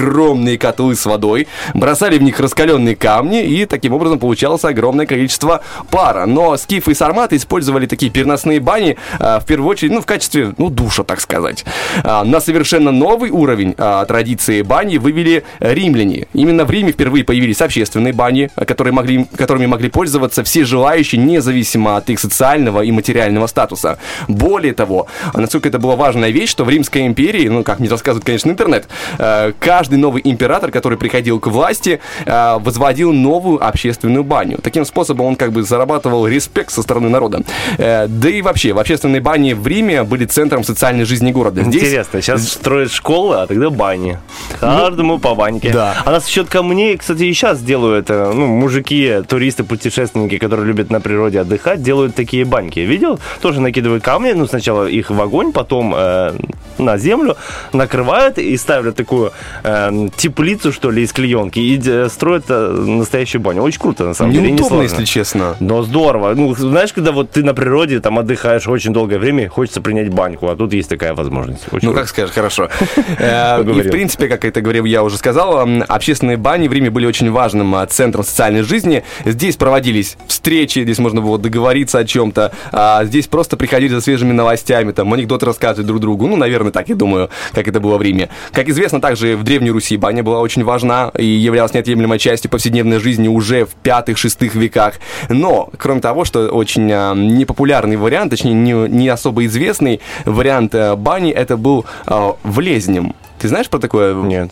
[SPEAKER 1] котлы с водой, бросали в них раскаленные камни, и таким образом получалось огромное количество пара. Но скифы и сарматы использовали такие переносные бани а, в первую очередь, ну, в качестве, ну, душа, так сказать. А, на совершенно новый уровень а, традиции бани вывели римляне. Именно в Риме впервые появились общественные бани, которые могли, которыми могли пользоваться все желающие, независимо от их социального и материального статуса. Более того, насколько это была важная вещь, что в Римской империи, ну, как мне рассказывает, конечно, интернет, э, каждый новый император, который приходил к власти, э, возводил новую общественную баню. Таким способом он как бы зарабатывал респект со стороны народа. Э, Да и вообще, в общественной бане в Риме были центром социальной жизни города. Здесь
[SPEAKER 2] Интересно, сейчас строят школы, а тогда бани. Каждому по баньке.
[SPEAKER 1] да.
[SPEAKER 2] А нас счет камней, кстати, и сейчас делают, э, ну, мужики, туристы, путешественники, которые любят на природе отдыхать, делают такие баньки. Видел? Тоже накидывают камни, ну, сначала их в огонь, потом э, на землю, накрывают и ставят такую э, теплицу, что ли, из клеенки и э, строят э, настоящую баню. Очень круто, на самом деле. и
[SPEAKER 1] неудобно, если честно.
[SPEAKER 2] Но здорово. Ну, знаешь, когда вот ты на природе там отдыхаешь очень долгое время, хочется принять баньку, а тут есть такая возможность. Очень
[SPEAKER 1] Ну,
[SPEAKER 2] круто.
[SPEAKER 1] как скажешь, хорошо. Э, И, в принципе, как это говорил, я уже сказал, общественные бани в Риме были очень важным центром социальной жизни. Здесь проводились встречи, здесь можно было договориться о чем-то. а Здесь просто приходили за свежими новостями, там, анекдоты рассказывать друг другу. Ну, наверное, так я думаю, как это было в Риме. Как известно, также в Древней Руси баня была очень важна и являлась неотъемлемой частью повседневной жизни уже в пятых-шестых веках. Но, кроме того, что очень а, непопулярный вариант, точнее, не, не особо известный вариант а, бани, это был а, влезнем. Ты знаешь про такое?
[SPEAKER 2] Нет.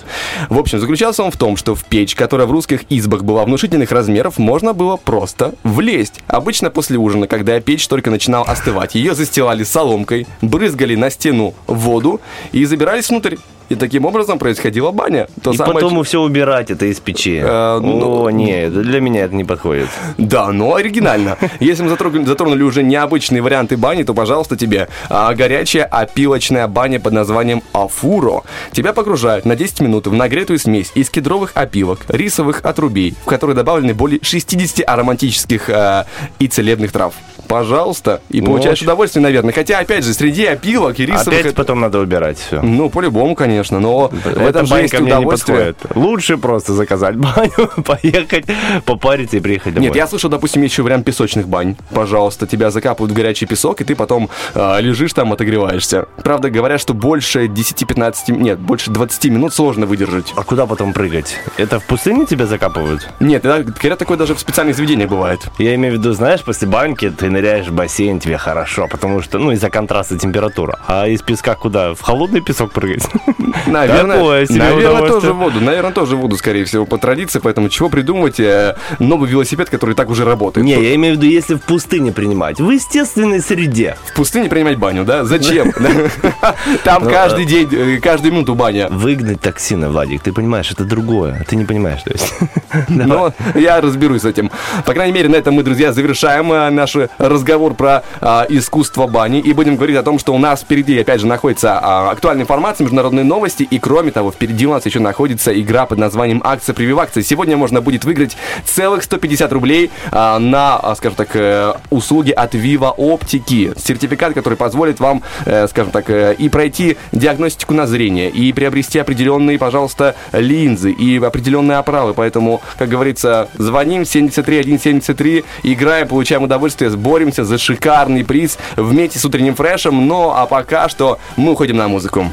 [SPEAKER 1] В общем, заключался он в том, что в печь, которая в русских избах была внушительных размеров, можно было просто влезть. Обычно после ужина, когда печь только начинала остывать, ее застилали соломкой, брызгали на стену воду и забирались внутрь. И таким образом происходила баня. То
[SPEAKER 2] И
[SPEAKER 1] самое
[SPEAKER 2] потом все убирать это из печи.
[SPEAKER 1] Э, ну-
[SPEAKER 2] О, нет, для меня это не подходит.
[SPEAKER 1] Да, но оригинально. Если мы затронули, затронули уже необычные варианты бани, то, пожалуйста, тебе а, горячая опилочная баня под названием Афуро. Тебя погружают на 10 минут в нагретую смесь из кедровых опилок, рисовых отрубей, в которые добавлены более 60 ароматических а, и целебных трав. Пожалуйста, и
[SPEAKER 2] Ну,
[SPEAKER 1] получаешь
[SPEAKER 2] очень-
[SPEAKER 1] удовольствие, наверное. Хотя, опять же, среди опилок и рисовых...
[SPEAKER 2] Опять потом надо убирать все.
[SPEAKER 1] Ну, по-любому, конечно, но в
[SPEAKER 2] Эта
[SPEAKER 1] этом же есть удовольствие.
[SPEAKER 2] Лучше просто заказать баню, поехать, попариться и приехать домой.
[SPEAKER 1] Нет, я слышал, допустим, еще вариант песочных бань. Пожалуйста, тебя закапывают в горячий песок, и ты потом э, лежишь там, отогреваешься. Правда, говорят, что больше 10-15, нет, больше 20 минут сложно выдержать.
[SPEAKER 2] А куда потом прыгать? Это в пустыне тебя закапывают?
[SPEAKER 1] Нет, это, говорят, такое даже в специальных заведениях бывает.
[SPEAKER 2] Я имею в виду, знаешь, после баньки ты ныряешь в бассейн, тебе хорошо, потому что, ну, из-за контраста температура. А из песка куда? В холодный песок прыгать?
[SPEAKER 1] Наверное, наверное, тоже в воду. Наверное, тоже в воду, скорее всего, по традиции. Поэтому чего придумывать э, новый велосипед, который так уже работает?
[SPEAKER 2] Не, я имею в виду, если в пустыне принимать. В естественной среде.
[SPEAKER 1] В пустыне принимать баню, да? Зачем? Там
[SPEAKER 2] Ну,
[SPEAKER 1] каждый
[SPEAKER 2] э,
[SPEAKER 1] день, э, каждую минуту баня.
[SPEAKER 2] Выгнать токсины, Владик, ты понимаешь, это другое. Ты не понимаешь, то есть.
[SPEAKER 1] Но я разберусь с этим. По крайней мере, на этом мы, друзья, завершаем э, наш разговор про а, искусство бани. И будем говорить о том, что у нас впереди, опять же, находится а, актуальная информация, международные новости. И, кроме того, впереди у нас еще находится игра под названием «Акция прививакции». Сегодня можно будет выиграть целых 150 рублей а, на, а, скажем так, э, услуги от Viva Оптики. Сертификат, который позволит вам, э, скажем так, э, и пройти диагностику на зрение, и приобрести определенные, пожалуйста, линзы, и определенные оправы. Поэтому, как говорится, звоним 73173, играем, получаем удовольствие, боремся за шикарный приз вместе с утренним фрешем. Ну, а пока что мы уходим на музыку.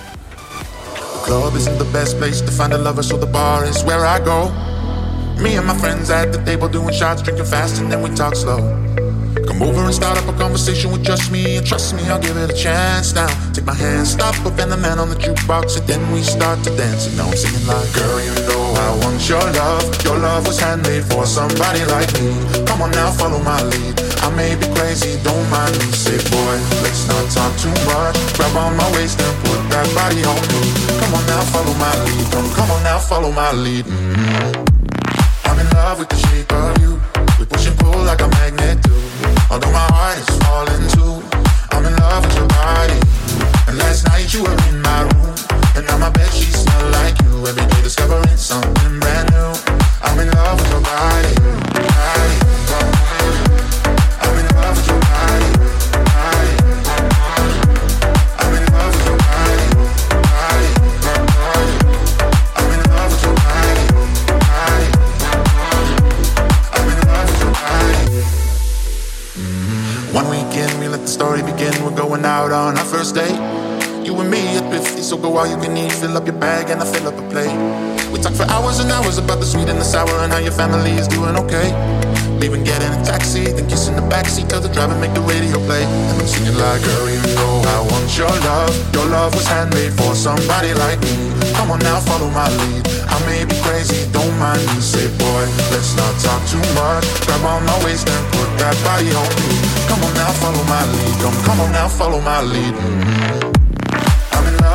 [SPEAKER 16] Club isn't the best place to find a lover, so the bar is where I go. Me and my friends at the table doing shots, drinking fast, and then we talk slow. Come over and start up a conversation with just me, and trust me, I'll give it a chance now. Take my hand, stop up, and the man on the jukebox, and then we start to dance. And now I'm singing like, Girl, you know I want your love. Your love was handmade for somebody like me. Come on now, follow my lead. I may be crazy, don't mind me. Say, boy, let's not talk too much. Grab on my waist and put that body on me. Come on now, follow my lead. Come, come on now, follow my lead. Mhm. I'm in love with the shape of you. We push and pull like a magnet do. Although my heart is falling too. I'm in love with your body. And last night you were in my room. And now my bed sheets smell like you. Every day discovering something brand new. I'm in love with your body. body. One weekend, we let the story begin. We're going out on our first date. You and me at 50, so go all you can eat. Fill up your bag and I fill up a plate. We talk for hours and hours about the sweet and the sour and how your family is doing okay. Leaving, getting a taxi, then kissing the backseat. Tell the driver make the radio play. And I'm singing like, girl, you know I want your love. Your love was handmade for somebody like me. Come on now, follow my lead. I may be crazy, don't mind me. Say, boy, let's not talk too much. Grab on my waist and put that body on me. Come on now, follow my lead. Come, come on now, follow my lead. Mhm.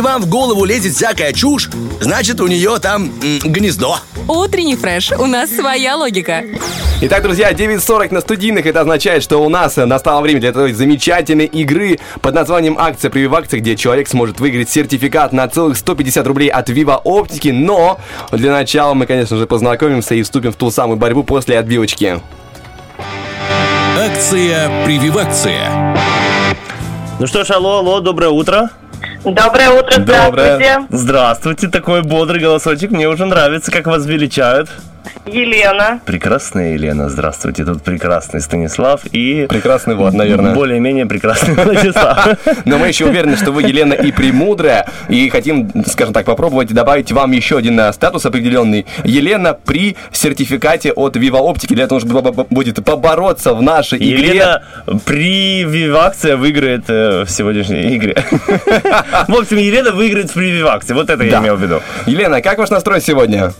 [SPEAKER 5] Если вам в голову лезет всякая чушь, значит у нее там м, гнездо.
[SPEAKER 4] Утренний фреш. У нас своя логика.
[SPEAKER 1] Итак, друзья, 9.40 на студийных. Это означает, что у нас настало время для той замечательной игры под названием «Акция прививакции», где человек сможет выиграть сертификат на целых 150 рублей от Viva Оптики. Но для начала мы, конечно же, познакомимся и вступим в ту самую борьбу после отбивочки.
[SPEAKER 10] Акция «Прививакция».
[SPEAKER 2] Ну что ж, алло, алло, доброе утро.
[SPEAKER 6] Доброе утро, здравствуйте.
[SPEAKER 2] Здравствуйте, такой бодрый голосочек, мне уже нравится, как вас величают.
[SPEAKER 17] Елена.
[SPEAKER 2] Прекрасная Елена, здравствуйте. Тут прекрасный Станислав и...
[SPEAKER 1] Прекрасный Влад, наверное.
[SPEAKER 2] Более-менее прекрасный Владислав.
[SPEAKER 1] Но мы еще уверены, что вы, Елена, и премудрая, и хотим, скажем так, попробовать добавить вам еще один э, статус определенный. Елена при сертификате от Viva Optic для того, чтобы б- будет побороться в нашей игре.
[SPEAKER 2] Елена при Вивакция выиграет э, в сегодняшней игре. В общем, Елена выиграет в прививакции. Вот это я имел в виду.
[SPEAKER 1] Елена, как ваш настрой сегодня?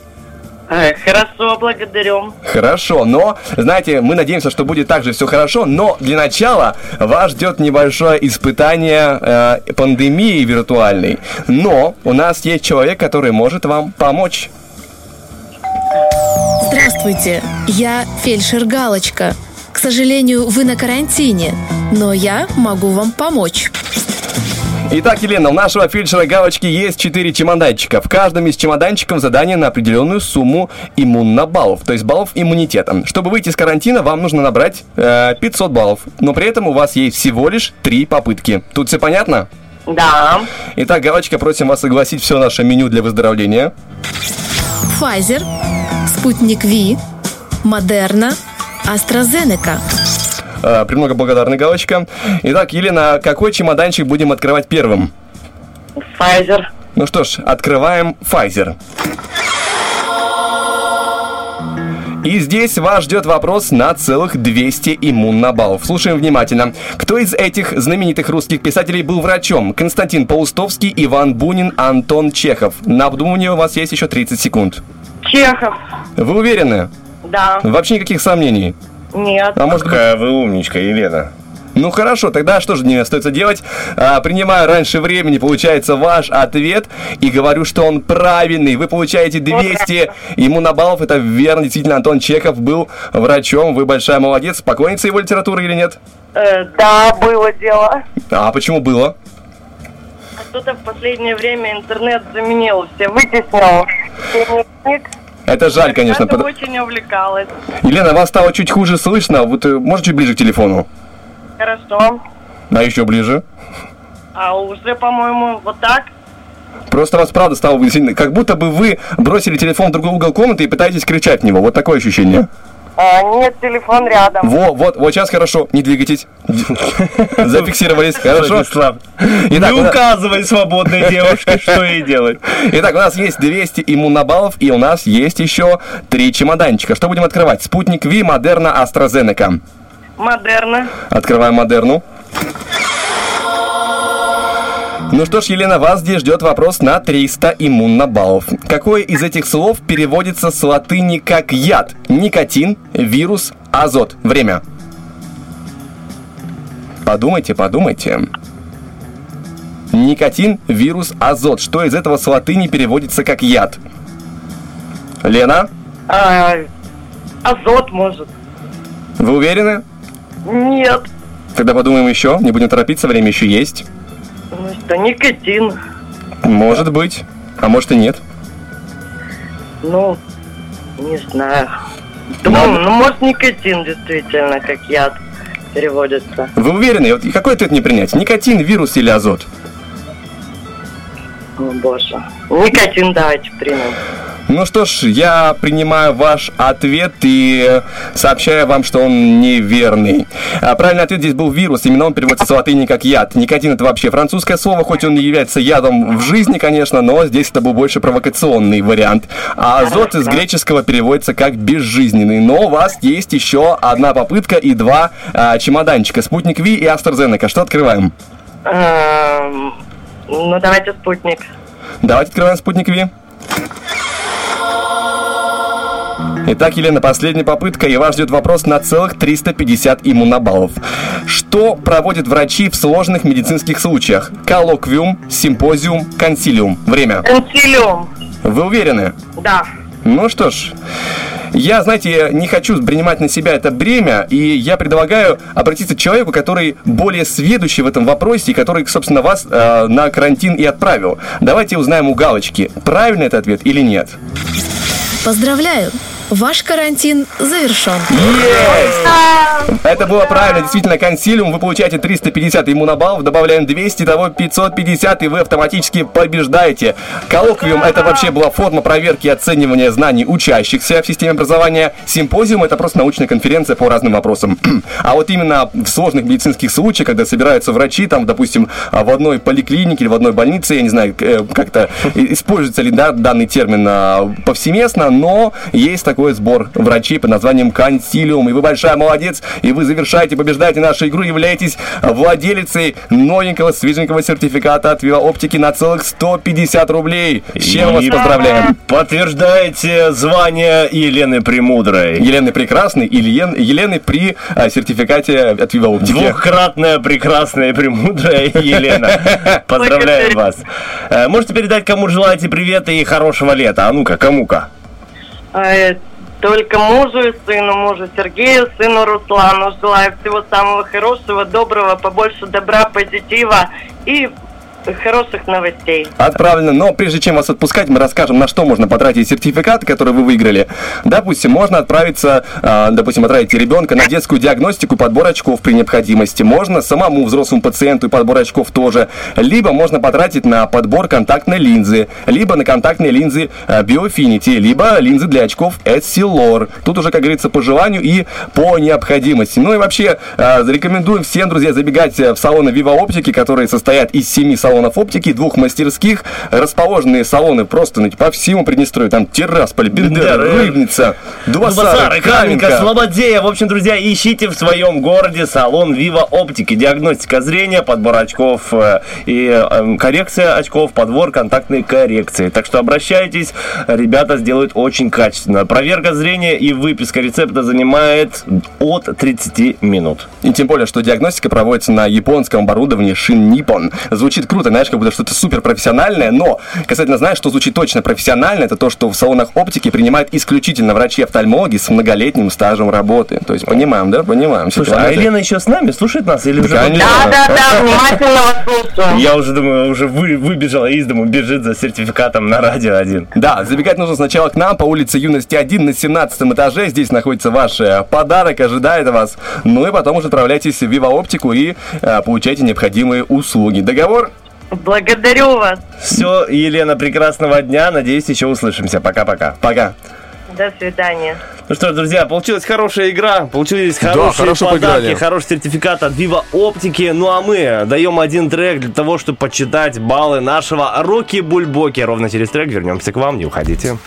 [SPEAKER 17] Хорошо, благодарю.
[SPEAKER 1] Хорошо, но, знаете, мы надеемся, что будет также все хорошо, но для начала вас ждет небольшое испытание э, пандемии виртуальной. Но у нас есть человек, который может вам помочь.
[SPEAKER 4] Здравствуйте, я фельдшер Галочка. К сожалению, вы на карантине, но я могу вам помочь.
[SPEAKER 1] Итак, Елена, у нашего фельдшера Галочки есть 4 чемоданчика. В каждом из чемоданчиков задание на определенную сумму иммунобаллов, то есть баллов иммунитета. Чтобы выйти из карантина, вам нужно набрать э, 500 баллов. Но при этом у вас есть всего лишь 3 попытки. Тут все понятно?
[SPEAKER 17] Да.
[SPEAKER 1] Итак, Галочка, просим вас согласить все наше меню для выздоровления.
[SPEAKER 4] Pfizer, Спутник Ви, Модерна, AstraZeneca.
[SPEAKER 1] Э, Премного благодарны, Галочка. Итак, Елена, какой чемоданчик будем открывать первым?
[SPEAKER 17] Pfizer.
[SPEAKER 1] Ну что ж, открываем Pfizer. И здесь вас ждет вопрос на целых 200 иммунобаллов. Слушаем внимательно. Кто из этих знаменитых русских писателей был врачом? Константин Паустовский, Иван Бунин, Антон Чехов. На обдумывание у вас есть еще 30 секунд.
[SPEAKER 17] Чехов.
[SPEAKER 1] Вы уверены?
[SPEAKER 17] Да.
[SPEAKER 1] Вообще никаких сомнений.
[SPEAKER 17] Нет.
[SPEAKER 1] А может.
[SPEAKER 2] Какая вы умничка, Елена.
[SPEAKER 1] Ну хорошо, тогда что же мне остается делать? А, принимаю раньше времени, получается, ваш ответ и говорю, что он правильный. Вы получаете 200 иммунобаллов. Это верно, действительно, Антон Чехов был врачом. Вы большая молодец. Поклонница его литературы или нет?
[SPEAKER 17] Э, да, было дело.
[SPEAKER 1] А почему было?
[SPEAKER 17] А Что-то в последнее время интернет заменил, все вытеснил. Книг.
[SPEAKER 1] Это жаль, конечно.
[SPEAKER 17] Я
[SPEAKER 1] под-
[SPEAKER 17] очень увлекалась.
[SPEAKER 1] Елена, вас стало чуть хуже слышно. Вот э, можете чуть ближе к телефону?
[SPEAKER 17] Хорошо.
[SPEAKER 1] А еще ближе.
[SPEAKER 17] А уже, по-моему, вот так.
[SPEAKER 1] Просто вас правда стало сильно- Как будто бы вы бросили телефон в другой угол комнаты и пытаетесь кричать в него. Вот такое ощущение.
[SPEAKER 17] А, нет, телефон рядом.
[SPEAKER 1] Во, вот, вот сейчас хорошо. Не двигайтесь. Зафиксировались. Хорошо.
[SPEAKER 2] Владислав,
[SPEAKER 1] Итак,
[SPEAKER 2] не указывай свободной девушке, что ей делать.
[SPEAKER 1] Итак, у нас есть 200 иммунобаллов, и у нас есть еще три чемоданчика. Что будем открывать? Спутник Ви, Модерна, AstraZeneca.
[SPEAKER 17] Модерна.
[SPEAKER 1] Открываем Модерну. Ну что ж, Елена, вас здесь ждет вопрос на 300 иммунобаллов. Какое из этих слов переводится с латыни как яд? Никотин, вирус, азот. Время. Подумайте, подумайте. Никотин, вирус, азот. Что из этого с латыни переводится как яд? Лена,
[SPEAKER 17] А, азот, может.
[SPEAKER 1] вы уверены?
[SPEAKER 17] Нет.
[SPEAKER 1] Тогда подумаем еще. Не будем торопиться, время еще есть.
[SPEAKER 17] Ну что, никотин.
[SPEAKER 1] Может быть. А может и нет.
[SPEAKER 17] Ну, не знаю. Думаю, ну, может, никотин действительно, как яд переводится.
[SPEAKER 1] Вы уверены? Вот какой ответ не принять? Никотин, вирус или азот?
[SPEAKER 17] О, боже. Никотин давайте примем.
[SPEAKER 1] Ну что ж, я принимаю ваш ответ и сообщаю вам, что он неверный. А, Правильный ответ здесь был вирус, именно он переводится с латыни как яд. Никотин это вообще французское слово, хоть он не является ядом в жизни, конечно, но здесь это был больше провокационный вариант. А азот из греческого переводится как безжизненный. Но у вас есть еще одна попытка и два а, чемоданчика. Спутник Ви и AstraZeneca. Что открываем?
[SPEAKER 17] Эм, ну, давайте спутник.
[SPEAKER 1] Давайте открываем спутник Ви. Итак, Елена, последняя попытка, и вас ждет вопрос на целых 350 иммунобаллов. Что проводят врачи в сложных медицинских случаях? Коллоквиум, симпозиум, консилиум. Время.
[SPEAKER 17] Консилиум.
[SPEAKER 1] Вы уверены?
[SPEAKER 17] Да.
[SPEAKER 1] Ну что ж, я, знаете, не хочу принимать на себя это бремя, и я предлагаю обратиться к человеку, который более сведущий в этом вопросе, и который, собственно, вас э, на карантин и отправил. Давайте узнаем у Галочки, правильный это ответ или нет.
[SPEAKER 4] Поздравляю! Ваш карантин завершен.
[SPEAKER 1] Это было правильно, действительно, консилиум. Вы получаете 350 иммунобаллов, добавляем 200, того 550, и вы автоматически побеждаете. Коллоквиум – это вообще была форма проверки и оценивания знаний учащихся в системе образования. Симпозиум – это просто научная конференция по разным вопросам. А вот именно в сложных медицинских случаях, когда собираются врачи, там, допустим, в одной поликлинике или в одной больнице, я не знаю, э, как-то используется ли да, данный термин а, повсеместно, но есть такой сбор врачей под названием консилиум. И вы большая молодец, и вы завершаете, побеждаете нашу игру, являетесь владелицей новенького свеженького сертификата от Вива Оптики на целых 150 рублей. С чем вас
[SPEAKER 2] И
[SPEAKER 1] поздравляем.
[SPEAKER 2] Подтверждаете звание Елены Премудрой.
[SPEAKER 1] Елены Прекрасной и Елен- Елены при а, сертификате от Вива Оптики.
[SPEAKER 2] Двухкратная прекрасная и премудрая Елена. Поздравляем вас. Э, Можете передать, кому желаете привет и хорошего лета? А ну-ка, кому-ка?
[SPEAKER 17] Только мужу и сыну, мужу Сергею, сыну Руслану. Желаю всего самого хорошего, доброго, побольше добра, позитива и хороших новостей.
[SPEAKER 1] Отправлено. Но прежде чем вас отпускать, мы расскажем, на что можно потратить сертификат, который вы выиграли. Допустим, можно отправиться, а, допустим, отправить ребенка на детскую диагностику, подбор очков при необходимости. Можно самому взрослому пациенту и подбор очков тоже. Либо можно потратить на подбор контактной линзы, либо на контактные линзы а, Biofinity, либо линзы для очков Essilor. Тут уже, как говорится, по желанию и по необходимости. Ну и вообще, а, рекомендуем всем, друзья, забегать э, в салоны Viva Оптики, которые состоят из семи салонов оптики, двух мастерских, расположенные салоны просто ну, по всему Приднестрою. Там Тирасполь, Бендера, Рыбница, Дубасары,
[SPEAKER 2] Каменка. Слободея. В общем, друзья, ищите в своем городе салон Viva Оптики. Диагностика зрения, подбор очков э, и э, коррекция очков, подбор контактной коррекции. Так что обращайтесь, ребята сделают очень качественно. Проверка зрения и выписка рецепта занимает от 30 минут.
[SPEAKER 1] И тем более, что диагностика проводится на японском оборудовании Shin Nippon. Звучит круто, знаешь, как будто что-то супер профессиональное, но касательно, знаешь, что звучит точно профессионально, это то, что в салонах оптики принимают исключительно врачи-офтальмологи с многолетним стажем работы. То есть понимаем, да, понимаем.
[SPEAKER 2] Слушай, а
[SPEAKER 1] ситуацию.
[SPEAKER 2] Елена еще с нами? Слушает нас? Или уже
[SPEAKER 1] Конечно.
[SPEAKER 17] Да, да, да, внимательно вас слушаю.
[SPEAKER 2] Я уже думаю, уже вы, выбежала из дому, бежит за сертификатом на радио один.
[SPEAKER 1] Да, забегать нужно сначала к нам по улице Юности 1 на 17 этаже. Здесь находится ваш э, подарок, ожидает вас. Ну и потом уже отправляйтесь в Viva Оптику и э, получайте необходимые услуги. Договор?
[SPEAKER 17] Благодарю вас.
[SPEAKER 2] Все, Елена, прекрасного дня. Надеюсь, еще услышимся. Пока-пока.
[SPEAKER 1] Пока.
[SPEAKER 17] До свидания.
[SPEAKER 2] Ну что ж, друзья, получилась хорошая игра, получились
[SPEAKER 1] Да,
[SPEAKER 2] хорошие
[SPEAKER 1] хорошо
[SPEAKER 2] подарки,
[SPEAKER 1] поиграли.
[SPEAKER 2] хороший сертификат от Viva Оптики. Ну а мы даем один трек для того, чтобы почитать баллы нашего Роки Бульбоки. Ровно через трек вернемся к вам, не уходите.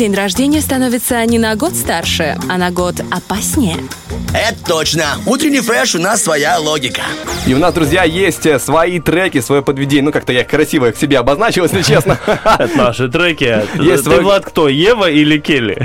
[SPEAKER 18] День рождения становится не на год старше, а на год опаснее.
[SPEAKER 5] Это точно. Утренний фреш у нас своя логика.
[SPEAKER 1] И у нас, друзья, есть э, свои треки, свое подведение. Ну, как-то я красиво их себе обозначил, если честно.
[SPEAKER 2] Это наши треки.
[SPEAKER 1] Есть
[SPEAKER 2] Ты,
[SPEAKER 1] свой-
[SPEAKER 2] Влад, кто, Ева или Келли?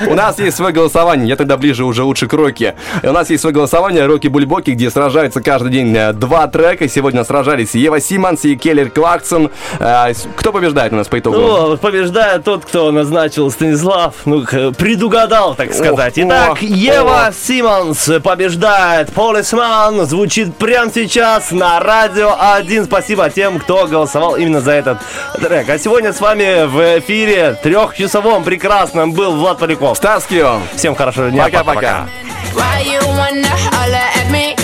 [SPEAKER 1] У нас есть свое голосование, я тогда ближе уже лучше к Роки. И У нас есть свое голосование Рокки Бульбоки, где сражаются каждый день э, два трека. Сегодня сражались Ева Симмонс и Келли Кларксон. Э, Кто побеждает у нас по итогу?
[SPEAKER 2] Ну, побеждает тот, кто назначил Станислав, ну, предугадал, так сказать. Итак,
[SPEAKER 1] о,
[SPEAKER 2] Ева
[SPEAKER 1] о.
[SPEAKER 2] Симмонс побеждает. Полисман звучит прямо сейчас на Радио 1. Спасибо тем, кто голосовал именно за этот трек. А сегодня с вами в эфире трехчасовом прекрасном был Влад Поляков.
[SPEAKER 1] Стаскио.
[SPEAKER 2] Всем хорошего дня.
[SPEAKER 1] Пока-пока.
[SPEAKER 3] Why you wanna holler at me?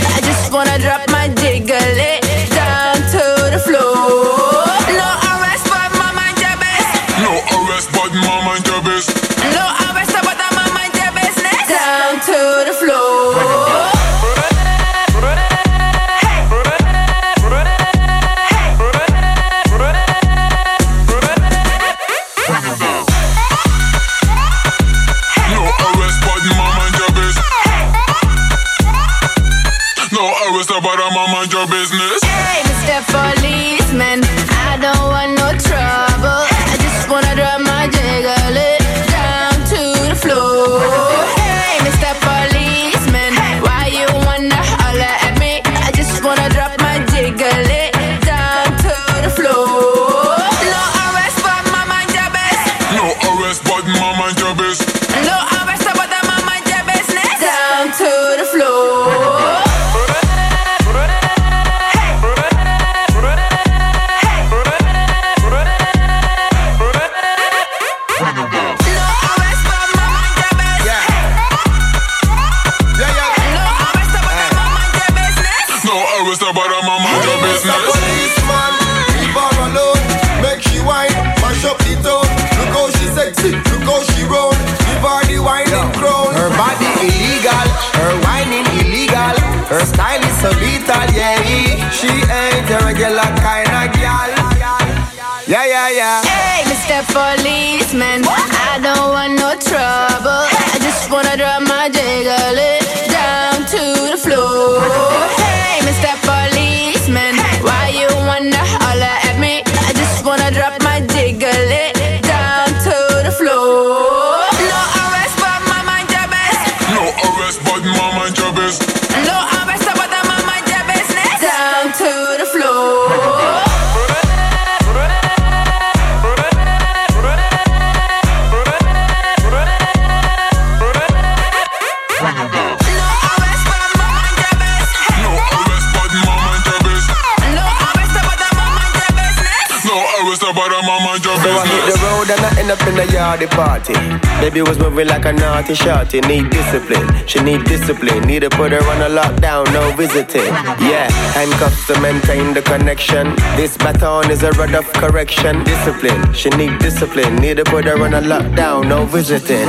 [SPEAKER 19] Shorty. Need discipline, she need discipline. Need to put her on a lockdown, no visiting. Yeah, handcuffs to maintain the connection. This baton is a rod of correction. Discipline, she need discipline. Need to put her on a lockdown, no visiting.